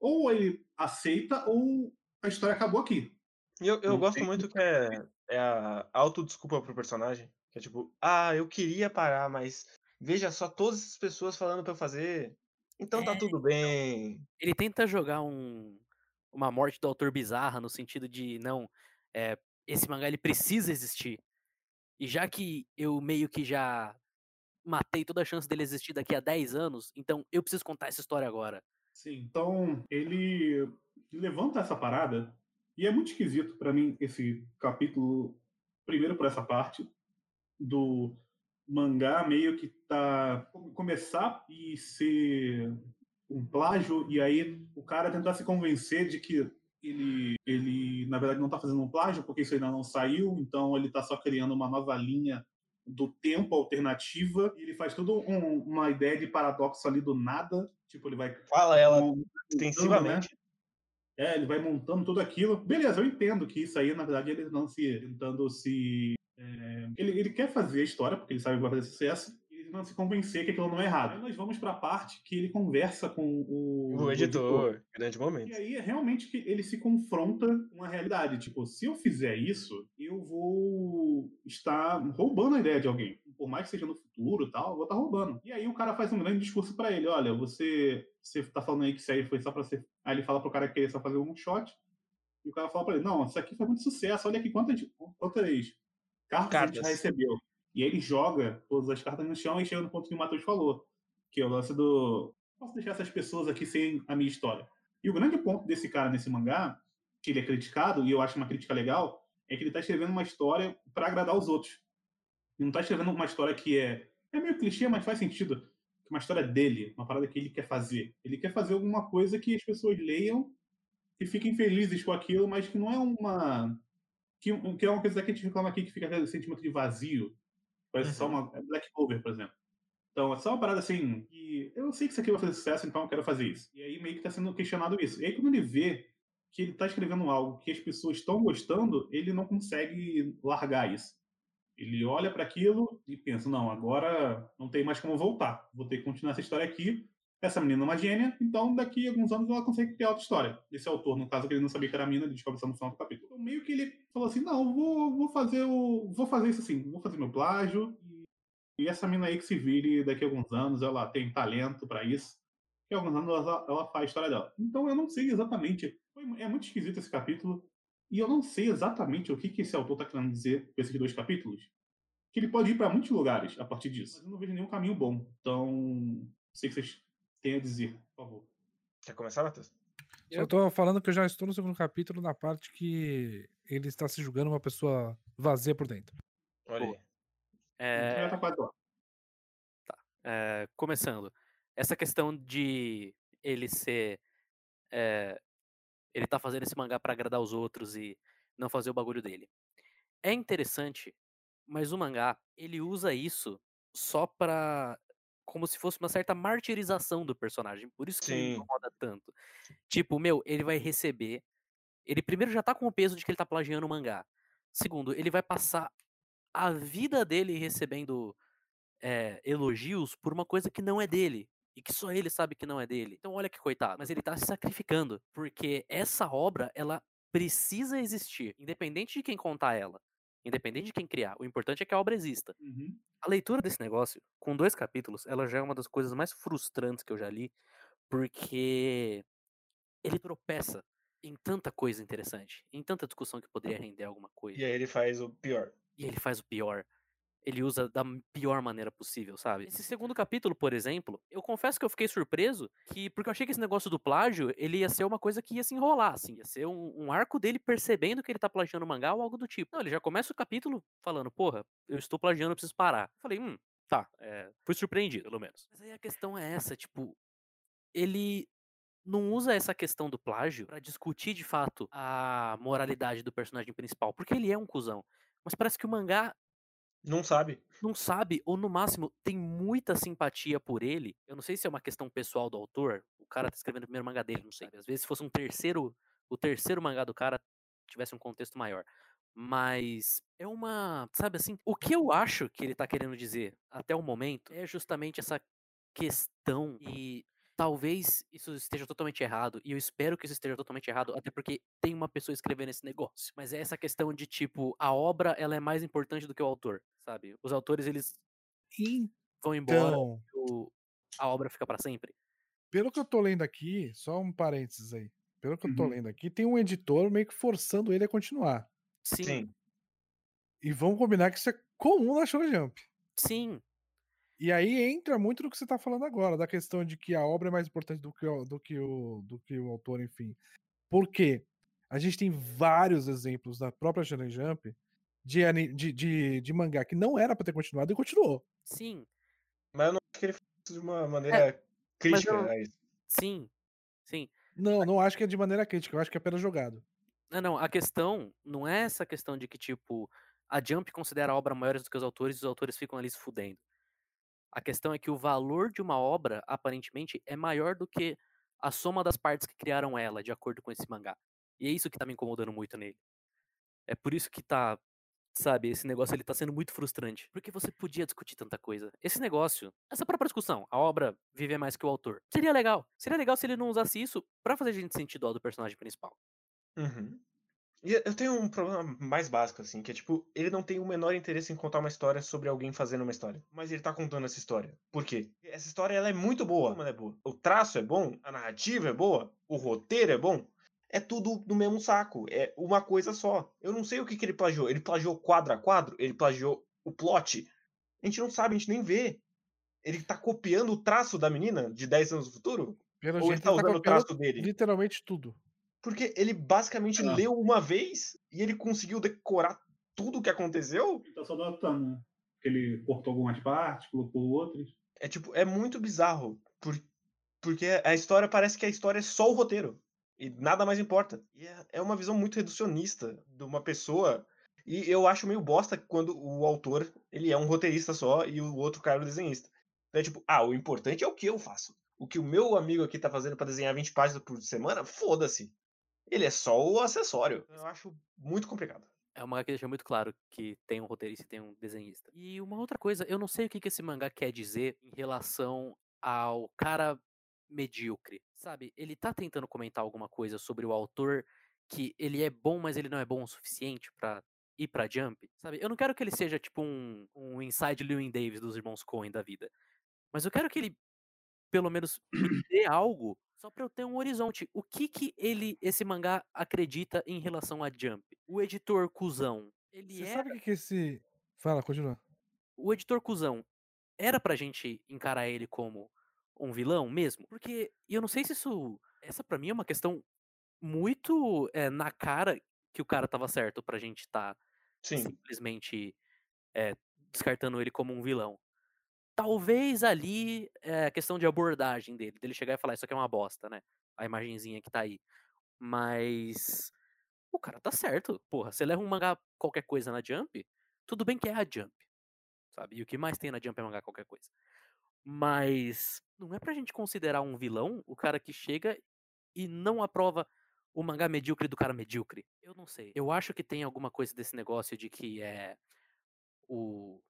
Ou ele aceita, ou a história acabou aqui. E eu, eu Não gosto tem muito que é, é a autodesculpa pro personagem. Que é tipo, ah, eu queria parar, mas veja só todas essas pessoas falando pra eu fazer. Então tá É, tudo bem. Ele tenta jogar um, uma morte do autor bizarra no sentido de, não, é, esse mangá ele precisa existir. E já que eu meio que já matei toda a chance dele existir daqui a 10 anos, então eu preciso contar essa história agora. Sim. Então, ele levanta essa parada, e é muito esquisito pra mim esse capítulo, primeiro por essa parte, do mangá meio que tá começar e ser um plágio, e aí o cara tentar se convencer de que ele, ele na verdade, não tá fazendo um plágio, porque isso ainda não saiu, então ele tá só criando uma nova linha do tempo alternativa, e ele faz toda um- uma ideia de paradoxo ali do nada, tipo, ele vai Fala ela montando, né? extensivamente. É, ele vai montando tudo aquilo. Beleza, eu entendo que isso aí, na verdade, ele não se. tentando se. é, ele, ele quer fazer a história, porque ele sabe que vai fazer sucesso, não se convencer que aquilo não é errado. Aí nós vamos para a parte que ele conversa com o, O editor, grande E momento. aí é realmente que ele se confronta com a realidade. Tipo, se eu fizer isso, eu vou estar roubando a ideia de alguém. Por mais que seja no futuro e tal, eu vou estar roubando. E aí o cara faz um grande discurso pra ele. Olha, você, você tá falando aí que isso aí foi só pra ser... Aí ele fala pro cara que ele só fazer um shot. E o cara fala pra ele, não, isso aqui foi muito sucesso. Olha aqui quantas, quantas cartas, a gente já Cartas. recebeu. E ele joga todas as cartas no chão e chega no ponto que o Matheus falou. Que é o lance do... Posso deixar essas pessoas aqui sem a minha história. E o grande ponto desse cara nesse mangá, que ele é criticado, e eu acho uma crítica legal, é que ele tá escrevendo uma história para agradar os outros. Ele não tá escrevendo uma história que é. É meio clichê, mas faz sentido. Uma história dele, uma parada que ele quer fazer. Ele quer fazer alguma coisa que as pessoas leiam e fiquem felizes com aquilo, mas que não é uma. Que, que é uma coisa que a gente reclama aqui que fica aquele sentimento de vazio. Parece só Uhum. uma. é Black Clover, por exemplo. Então, é só uma parada assim, que eu sei que isso aqui vai fazer sucesso, então eu quero fazer isso. E aí meio que tá sendo questionado isso. E aí quando ele vê que ele tá escrevendo algo que as pessoas estão gostando, ele não consegue largar isso. Ele olha para aquilo e pensa: não, agora não tem mais como voltar. Vou ter que continuar essa história aqui. Essa menina é uma gênia, então daqui a alguns anos ela consegue criar outra história. Esse autor, no caso, que ele não sabia que era a mina, ele descobre isso no final do capítulo. Então, meio que ele falou assim: não, vou, vou fazer o. Vou fazer isso assim, vou fazer meu plágio. E, e essa mina aí que se vire daqui a alguns anos, ela tem talento para isso. Que alguns anos ela, ela faz a história dela. Então eu não sei exatamente. É muito esquisito esse capítulo. E eu não sei exatamente o que, que esse autor está querendo dizer com esses dois capítulos. Que ele pode ir para muitos lugares a partir disso. Mas eu não vejo nenhum caminho bom. Então, sei que vocês têm a dizer, por favor. Quer começar, Matheus? Eu tô falando que eu já estou no segundo capítulo na parte que ele está se julgando uma pessoa vazia por dentro. Olha aí. É, tá lá. é, começando, essa questão de ele ser. é, ele tá fazendo esse mangá pra agradar os outros e não fazer o bagulho dele. É interessante, mas o mangá, ele usa isso só pra. Como se fosse uma certa martirização do personagem. Por isso que me Sim. incomoda tanto. Tipo, meu, ele vai receber. Ele primeiro já tá com o peso de que ele tá plagiando o mangá. Segundo, ele vai passar a vida dele recebendo é, elogios por uma coisa que não é dele. E que só ele sabe que não é dele. Então olha que coitado. Mas ele tá se sacrificando. Porque essa obra, ela precisa existir. Independente de quem contar ela. Independente de quem criar. O importante é que a obra exista. Uhum. A leitura desse negócio, com dois capítulos, ela já é uma das coisas mais frustrantes que eu já li. Porque ele tropeça em tanta coisa interessante. Em tanta discussão que poderia (laughs) render alguma coisa. E aí ele faz o pior. E ele faz o pior. Ele usa da pior maneira possível, sabe? Esse segundo capítulo, por exemplo, eu confesso que eu fiquei surpreso que porque eu achei que esse negócio do plágio, ele ia ser uma coisa que ia se enrolar, assim, ia ser um, um arco dele percebendo que ele tá plagiando o mangá ou algo do tipo. Não, ele já começa o capítulo falando, porra, eu estou plagiando, eu preciso parar. Eu falei, hum, tá, é, fui surpreendido, pelo menos. Mas aí a questão é essa, tipo, ele não usa essa questão do plágio pra discutir de fato a moralidade do personagem principal, porque ele é um cuzão. Mas parece que o mangá Não sabe. não sabe, ou no máximo tem muita simpatia por ele. Eu não sei se é uma questão pessoal do autor. O cara tá escrevendo o primeiro mangá dele, não sei. Às vezes se fosse um terceiro, o terceiro mangá do cara tivesse um contexto maior. Mas é uma, sabe assim, o que eu acho que ele tá querendo dizer até o momento é justamente essa questão e talvez isso esteja totalmente errado e eu espero que isso esteja totalmente errado, até porque tem uma pessoa escrevendo esse negócio. Mas é essa questão de tipo, a obra ela é mais importante do que o autor, sabe? Os autores eles vão embora, Então, e o- a obra fica pra sempre. pelo que eu tô lendo aqui, só um parênteses aí. Pelo que eu tô Uhum. lendo aqui, tem um editor meio que forçando ele a continuar. Sim, sim. Sim. E vamos combinar que isso é comum na Shonen Jump. E aí entra muito no que você tá falando agora, da questão de que a obra é mais importante do que o, do que o, do que o autor, enfim. Por quê? A gente tem vários exemplos da própria Shonen Jump de, de, de, de mangá que não era pra ter continuado e continuou. sim, Mas eu não acho que ele faz isso de uma maneira crítica eu- a isso. sim, sim. Não, não acho que é de maneira crítica, eu acho que é apenas jogado. Não, não, a questão não é essa questão de que, tipo, a Jump considera a obra maiores do que os autores e os autores ficam ali se fudendo. A questão é que o valor de uma obra, aparentemente, é maior do que a soma das partes que criaram ela, de acordo com esse mangá. E é isso que tá me incomodando muito nele. É por isso que tá, sabe, esse negócio ele tá sendo muito frustrante. Porque você podia discutir tanta coisa. Esse negócio, essa própria discussão, a obra vive mais que o autor. Seria legal. Seria legal se ele não usasse isso pra fazer a gente sentir dó do personagem principal. Uhum. Eu tenho um problema mais básico, assim, que é tipo, ele não tem o menor interesse em contar uma história sobre alguém fazendo uma história. Mas ele tá contando essa história. Por quê? Essa história ela é muito boa. Como ela é boa? O traço é bom, a narrativa é boa, o roteiro é bom. É tudo no mesmo saco. É uma coisa só. Eu não sei o que, que ele plagiou. Ele plagiou quadro a quadro? Ele plagiou o plot? A gente não sabe, a gente nem vê. Ele tá copiando o traço da menina de 10 anos no futuro? Pelo Ou ele tá ele tá usando o copiando traço dele? literalmente tudo. Porque ele basicamente Ah. leu uma vez e ele conseguiu decorar tudo o que aconteceu. Ele tá só adaptando, né? Porque ele cortou algumas partes, colocou outras. É tipo, é muito bizarro. Por, porque a história parece que a história é só o roteiro. E nada mais importa. E é, é uma visão muito reducionista de uma pessoa. E eu acho meio bosta quando o autor ele é um roteirista só e o outro cara é o desenhista. Então é tipo, ah, o importante é o que eu faço. O que o meu amigo aqui tá fazendo pra desenhar 20 páginas por semana, foda-se. Ele é só o acessório. Eu acho muito complicado. É um mangá que deixa muito claro que tem um roteirista e tem um desenhista. E uma outra coisa, eu não sei o que, que esse mangá quer dizer em relação ao cara medíocre. Sabe, ele tá tentando comentar alguma coisa sobre o autor que ele é bom, mas ele não é bom o suficiente pra ir pra Jump. Sabe, eu não quero que ele seja tipo um, um Inside Llewyn Davis dos irmãos Coen da vida. Mas eu quero que ele, pelo menos, me dê algo só pra eu ter um horizonte. O que que ele, esse mangá, acredita em relação a Jump? O editor cuzão, ele Você é sabe o que, que esse. Fala, continua. o editor cuzão era pra gente encarar ele como um vilão mesmo? Porque eu não sei se isso. Essa pra mim é uma questão muito eh, na cara que o cara tava certo pra gente tá Sim. simplesmente eh, descartando ele como um vilão. Talvez ali é a questão de abordagem dele, dele chegar e falar isso aqui é uma bosta, né? A imagenzinha que tá aí. Mas o cara tá certo. Porra, você leva um mangá qualquer coisa na Jump, tudo bem que é a Jump. Sabe? E o que mais tem na Jump é mangá qualquer coisa. Mas não é pra gente considerar um vilão o cara que chega e não aprova o mangá medíocre do cara medíocre. Eu não sei. Eu acho que tem alguma coisa desse negócio de que é o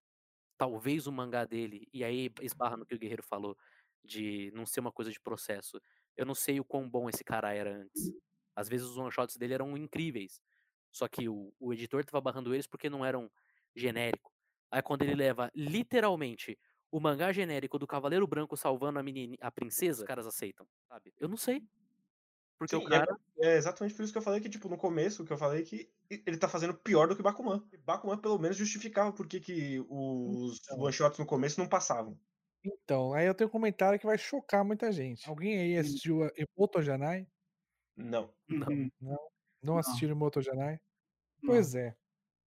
talvez o mangá dele e aí esbarra no que o guerreiro falou de não ser uma coisa de processo. Eu não sei o quão bom esse cara era antes. Às vezes os one shots dele eram incríveis. Só que o, o editor tava barrando eles porque não eram genérico. Aí quando ele leva literalmente o mangá genérico do Cavaleiro Branco salvando a menina, a princesa, os caras aceitam, sabe? Eu não sei. Porque Sim, o é- cara É exatamente por isso que eu falei que, tipo, no começo, que eu falei que ele tá fazendo pior do que Bakuman. E Bakuman, pelo menos, justificava por que que os Então. one-shots no começo não passavam. Então, aí eu tenho um comentário que vai chocar muita gente. Alguém aí assistiu a Emoto Janai? Não. Não. Uhum. Não Não. assistiram Emoto Janai? Não. Pois é.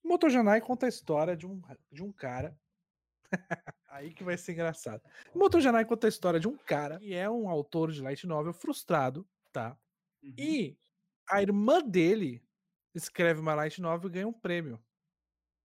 Emoto Janai conta a história de um, de um cara. (laughs) aí que vai ser engraçado. Emoto Janai conta a história de um cara que é um autor de light novel frustrado, tá? Uhum. E a irmã dele escreve uma light novel e ganha um prêmio.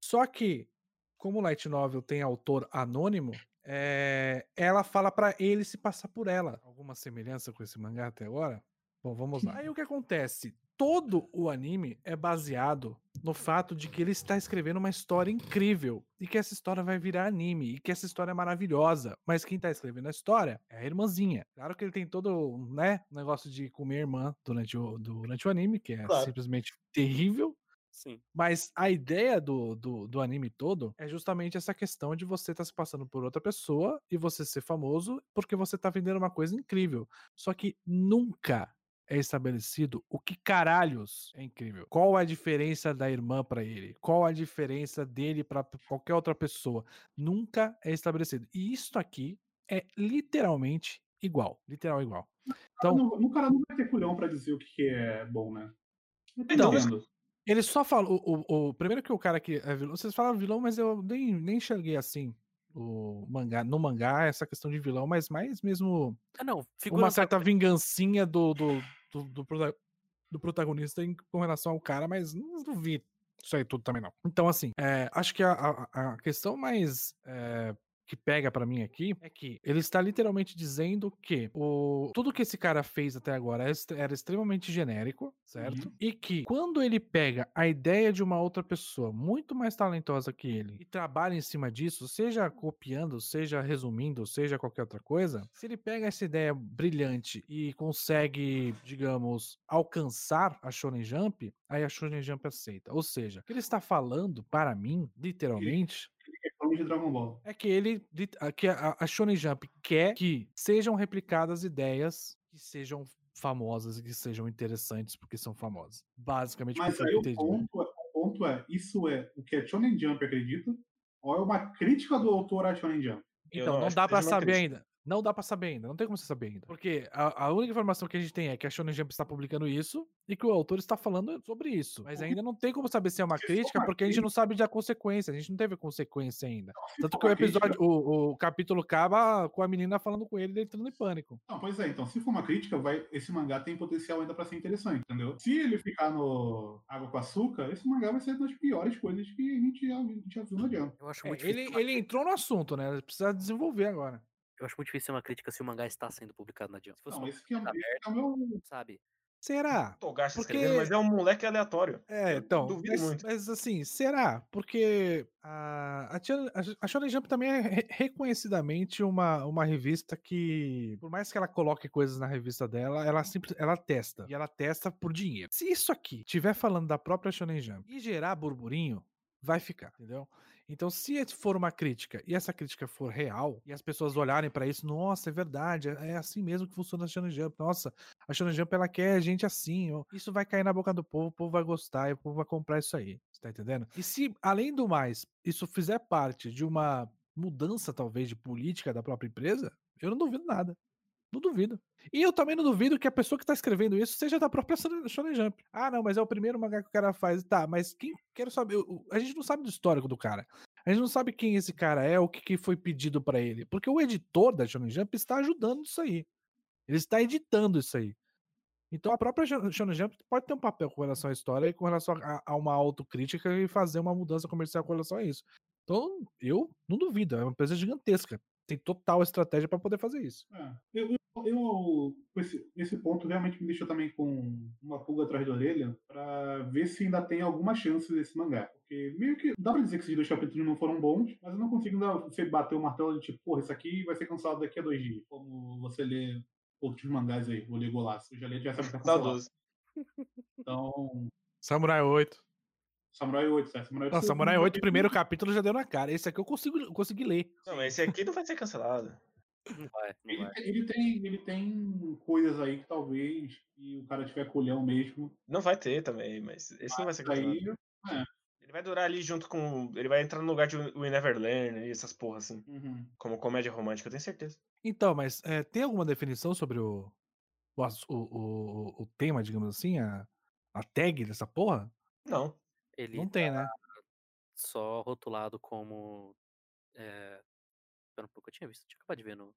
Só que, como o light novel tem autor anônimo, é, ela fala pra ele se passar por ela. Alguma semelhança com esse mangá até agora? Bom, vamos lá. Aí o (laughs) que acontece? Todo o anime é baseado no fato de que ele está escrevendo uma história incrível e que essa história vai virar anime e que essa história é maravilhosa. Mas quem está escrevendo a história é a irmãzinha. Claro que ele tem todo, né, negócio de comer irmã durante o, durante o anime, que é Claro. simplesmente terrível. Sim. Mas a ideia do, do, do anime todo é justamente essa questão de você estar se passando por outra pessoa e você ser famoso porque você tá vendendo uma coisa incrível. Só que nunca é estabelecido o que caralhos é incrível. Qual a diferença da irmã pra ele? Qual a diferença dele pra qualquer outra pessoa? Nunca é estabelecido. E isso aqui é literalmente igual. Literal igual. Então, no cara não vai ter culhão pra dizer o que, é bom, né? Então. Ele só falou. O, o, o- primeiro que o cara que é vilão. Vocês falaram vilão, mas eu nem, nem enxerguei assim. O mangá, no mangá, essa questão de vilão, mas mais mesmo Ah, não, uma certa vingancinha do, do, do, do prota- do protagonista em, com relação ao cara, mas não vi isso aí tudo também não. Então, assim, é, acho que a, a, a questão mais é, que pega pra mim aqui é que ele está literalmente dizendo que o, tudo que esse cara fez até agora era extre- era extremamente genérico, certo? Uhum. E que quando ele pega a ideia de uma outra pessoa muito mais talentosa que ele e trabalha em cima disso, seja copiando, seja resumindo, seja qualquer outra coisa, se ele pega essa ideia brilhante e consegue, digamos, alcançar a Shonen Jump, aí a Shonen Jump aceita. Ou seja, o que ele está falando, para mim, literalmente, É de Dragon Ball. é que ele que a, Shonen Jump quer que sejam replicadas ideias que sejam famosas e que sejam interessantes porque são famosas. Basicamente, o que Mas aí eu o entendi. ponto, é, o ponto é, isso é o que a Shonen Jump acredita ou é uma crítica do autor à Shonen Jump? Eu Então, não não acho dá uma saber crítica. ainda. Não dá pra saber ainda. Não tem como você saber ainda. Porque a, a única informação que a gente tem é que a Shonen Jump está publicando isso e que o autor está falando sobre isso. Mas ainda não tem como saber se é uma for crítica, porque a gente não sabe da consequência. A gente não teve consequência ainda. Se Tanto que o episódio, o, o capítulo acaba com a menina falando com ele, entrando em pânico. Não, pois é, então, se for uma crítica, vai, esse mangá tem potencial ainda pra ser interessante, entendeu? Se ele ficar no Água com Açúcar, esse mangá vai ser uma das piores coisas que a gente já, já viu no Jump. Eu acho É, muito ele, entrou no assunto, né? Precisa desenvolver agora. Eu acho muito difícil ser uma crítica se o mangá está sendo publicado na Jump. Se fosse Não, esse que é, que é meu. sabe? Será? Togashi Porque- escrevendo, mas é um moleque aleatório. É, então, duvido mas, muito. mas assim, será? Porque a, a Shonen Jump também é re- reconhecidamente uma, uma revista que, por mais que ela coloque coisas na revista dela, ela sempre ela testa. E ela testa por dinheiro. Se isso aqui estiver falando da própria Shonen Jump e gerar burburinho, vai ficar, entendeu? Então, se for uma crítica e essa crítica for real, e as pessoas olharem pra isso, nossa, é verdade, é é assim mesmo que funciona a Shonen Jump, nossa, a Shonen Jump ela quer gente assim, isso vai cair na boca do povo, o povo vai gostar e o povo vai comprar isso aí, você tá entendendo? E se, além do mais, isso fizer parte de uma mudança, talvez, de política da própria empresa, eu não duvido nada. Não duvido. E eu também não duvido que a pessoa que tá escrevendo isso seja da própria Shonen Jump. Ah, não, mas é o primeiro mangá que o cara faz. Tá, mas quem quero saber? A gente não sabe do histórico do cara. A gente não sabe quem esse cara é, o que, foi pedido pra ele. Porque o editor da Shonen Jump está ajudando isso aí. Ele está editando isso aí. Então a própria Sho- Shonen Jump pode ter um papel com relação à história e com relação a, a uma autocrítica e fazer uma mudança comercial com relação a isso. Então, eu não duvido, é uma empresa gigantesca. Tem total estratégia pra poder fazer isso. É, eu, eu, esse, esse ponto realmente me deixou também com uma pulga atrás da orelha pra ver se ainda tem alguma chance desse mangá. Porque meio que dá pra dizer que esses dois capítulos não foram bons, mas eu não consigo você bater o martelo de tipo, porra, isso aqui vai ser cancelado daqui a dois dias. Como você lê outros mangás aí, vou ler Golaço. Eu já li, já sabe que tá. Então, Samurai 8. Samurai 8, certo? Samurai 8. Não, Samurai 8, o primeiro capítulo já deu na cara. Esse aqui eu consigo, eu consegui ler. Não, mas esse aqui não vai ser cancelado. Não vai, não Ele, vai. ele tem, ele tem coisas aí que talvez, se o cara tiver colhão mesmo, Não vai ter também, mas esse não vai ser cancelado. aí. Ele vai durar ali junto com. Ele vai entrar no lugar de We Never Learn e essas porra assim. Uhum. Como comédia romântica, eu tenho certeza. Então, mas é, tem alguma definição sobre o, o, o, o, o tema, digamos assim? A, a tag dessa porra? Não. Ele Não tá tem, né? só rotulado como. É... Pera um pouco, eu tinha visto, tinha acabado de ver no,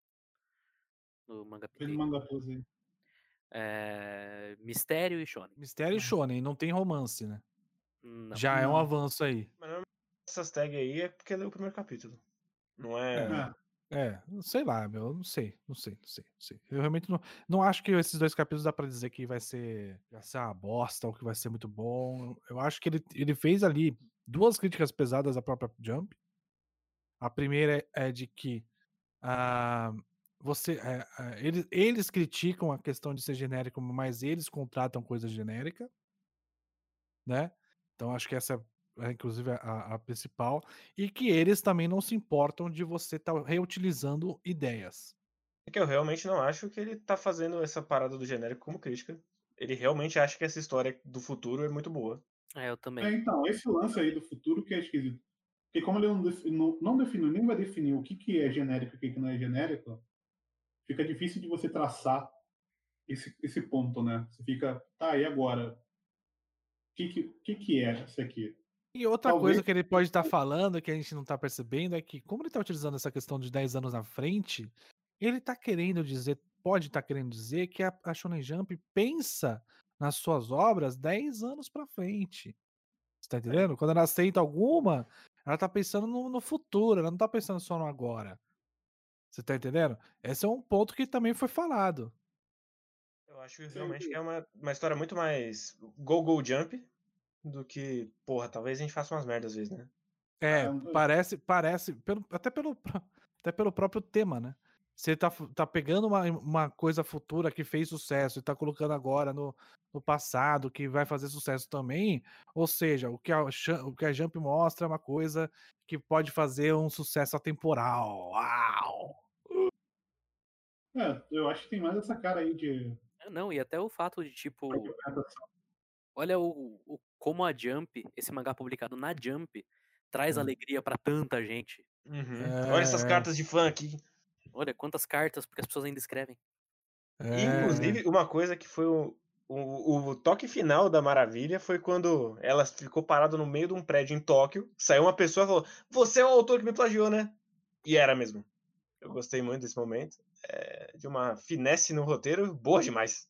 no Manga plus aí. É... Mistério e Shonen. Mistério e (laughs) Shonen, não tem romance, né? Não. Já é um Não. avanço aí. Mas essas tags aí é porque leu o primeiro capítulo. Não é. É. É, sei lá, meu, eu não sei, não sei, não sei, não sei. Eu realmente não, não acho que esses dois capítulos dá pra dizer que vai ser, vai ser uma bosta ou que vai ser muito bom. Eu acho que ele, ele fez ali duas críticas pesadas à própria Jump. A primeira é, de que ah, você, é, é, eles, eles criticam a questão de ser genérico, mas eles contratam coisa genérica, né? Então acho que essa inclusive a, a principal e que eles também não se importam de você estar reutilizando ideias. É que eu realmente não acho que ele tá fazendo essa parada do genérico como crítica. Ele realmente acha que essa história do futuro é muito boa. É, eu também. É, então, esse lance aí do futuro que é esquisito. Porque como ele não, defi- não, não definiu, nem vai definir o que, que é genérico e o que, que não é genérico, fica difícil de você traçar esse, esse ponto, né? Você fica, tá, e agora? O que, que, que, que é isso aqui? E outra Talvez- coisa que ele pode estar falando que a gente não está percebendo é que, como ele está utilizando essa questão de 10 anos na frente, ele está querendo dizer, pode estar querendo dizer que a, a Shonen Jump pensa nas suas obras 10 anos para frente. Você tá entendendo? Quando ela aceita alguma, ela tá pensando no, no futuro, ela não tá pensando só no agora. Você tá entendendo? Esse é um ponto que também foi falado. Eu acho que realmente que é uma, uma história muito mais go-go jump do que, porra, talvez a gente faça umas merdas às vezes, né? É, Ah, parece, parece, pelo, até, pelo, (laughs) até pelo próprio tema, né? Você tá, tá pegando uma, uma coisa futura que fez sucesso e tá colocando agora no, no passado que vai fazer sucesso também. Ou seja, o que, a, o que a Jump mostra é uma coisa que pode fazer um sucesso atemporal. Uau! É, eu acho que tem mais essa cara aí de É, Não, e até o fato de, tipo, olha o, o- como a Jump, esse mangá publicado na Jump, traz Hum. alegria pra tanta gente. Uhum. Olha essas É. cartas de fã aqui. Olha quantas cartas, porque as pessoas ainda escrevem. É, Inclusive, uma coisa que foi o, o, o toque final da Maravilha foi quando ela ficou parada no meio de um prédio em Tóquio, saiu uma pessoa e falou: Você é o autor que me plagiou, né? E era mesmo. Eu gostei muito desse momento. É, de uma finesse no roteiro boa demais.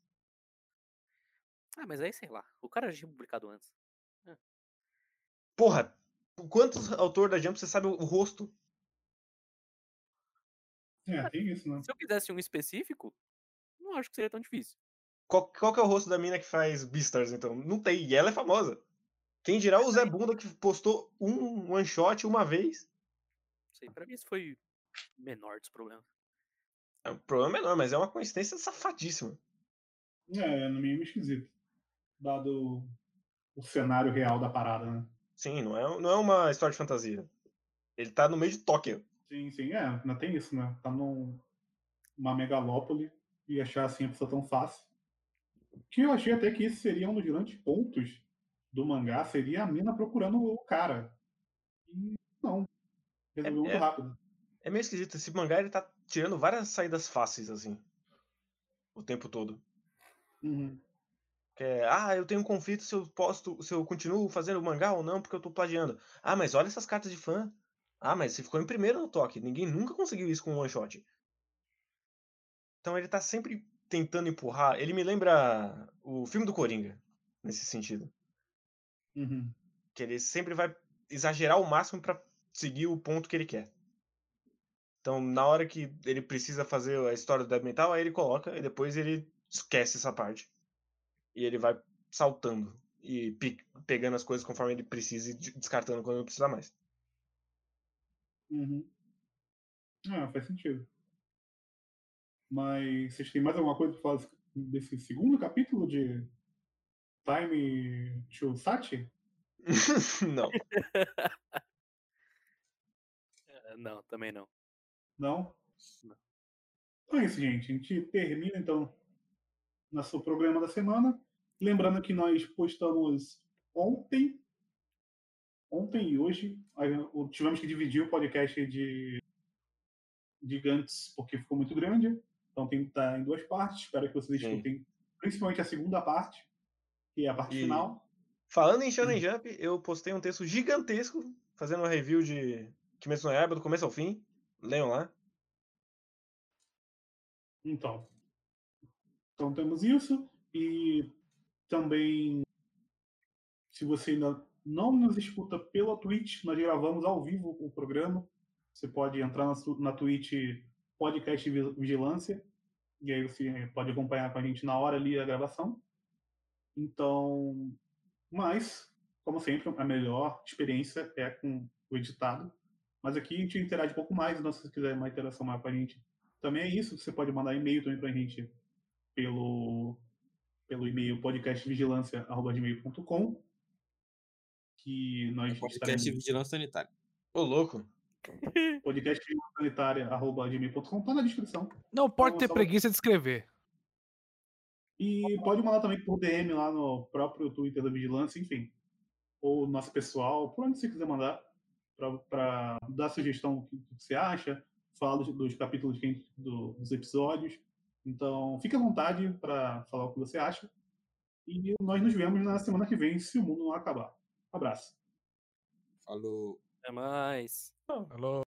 Ah, mas aí sei lá. O cara já tinha publicado antes. Porra, quantos autores da Jump você sabe o, o rosto? É, tem isso, né? Se eu quisesse um específico, não acho que seria tão difícil. Qual, qual que é o rosto da mina que faz Beastars, então? Não tem, e ela é famosa. Quem dirá o Zé Bunda que postou um one shot uma vez? Sei, pra mim isso foi o menor dos problemas. É um problema menor, mas é uma coincidência safadíssima. É, no mínimo esquisito. Dado o cenário real da parada, né? Sim, não é, não é uma história de fantasia. Ele tá no meio de Tóquio. Sim, sim, é, ainda tem isso, né? Tá num, numa megalópole e achar assim a pessoa tão fácil. Que eu achei até que esse seria um dos grandes pontos do mangá, seria a mina procurando o cara. E não. Resolveu muito é. rápido. É meio esquisito. Esse mangá ele tá tirando várias saídas fáceis, assim. O tempo todo. Uhum. Que é, ah, eu tenho um conflito se eu posto, se eu continuo fazendo mangá ou não, porque eu tô plagiando. Ah, mas olha essas cartas de fã. Ah, mas você ficou em primeiro no toque. Ninguém nunca conseguiu isso com um one shot. Então ele tá sempre tentando empurrar. Ele me lembra o filme do Coringa, nesse sentido. Uhum. Que ele sempre vai exagerar ao máximo pra seguir o ponto que ele quer. Então, na hora que ele precisa fazer a história do Dead Metal, aí ele coloca e depois ele esquece essa parte. E ele vai saltando e pe- pegando as coisas conforme ele precisa e de- descartando quando não precisa mais. Uhum. Ah, faz sentido. Mas vocês têm mais alguma coisa pra falar desse segundo capítulo de Time to Sati? (laughs) não. É, Não, também não. Não? Não. Então é isso, gente. A gente termina então nosso programa da semana. Lembrando que nós postamos ontem, ontem e hoje. Tivemos que dividir o podcast de gigantes porque ficou muito grande. Então tem que estar em duas partes. Espero que vocês Sim. escutem principalmente a segunda parte, que é a parte E- final. Falando em Shonen Jump, eu postei um texto gigantesco fazendo uma review de Kimetsu no Yaiba do começo ao fim. Leiam lá. Então, então temos isso e também se você ainda não nos escuta pela Twitch, nós gravamos ao vivo o programa. Você pode entrar na, na Twitch Podcast Vi- Vigilância e aí você pode acompanhar com a gente na hora ali a gravação. Então, mas como sempre, a melhor experiência é com o editado. Mas aqui a gente interage um pouco mais, então se você quiser uma interação maior com a gente, também é isso. Você pode mandar e-mail também pra gente pelo, pelo e-mail podcastvigilância.gmail.com que nós Podcast estaremos vigilância sanitária. Ô, louco. podcastvigilância.gmail.com tá na descrição. Não pode Então, ter só- preguiça de escrever. E pode mandar também por DM lá no próprio Twitter da Vigilância, enfim. Ou nosso pessoal, por onde você quiser mandar, para dar sugestão do que que você acha, falar dos, dos capítulos que a gente- do- dos episódios. Então, fique à vontade para falar o que você acha. E nós nos vemos na semana que vem, se o mundo não acabar. Abraço. Falou. Até mais. Alô?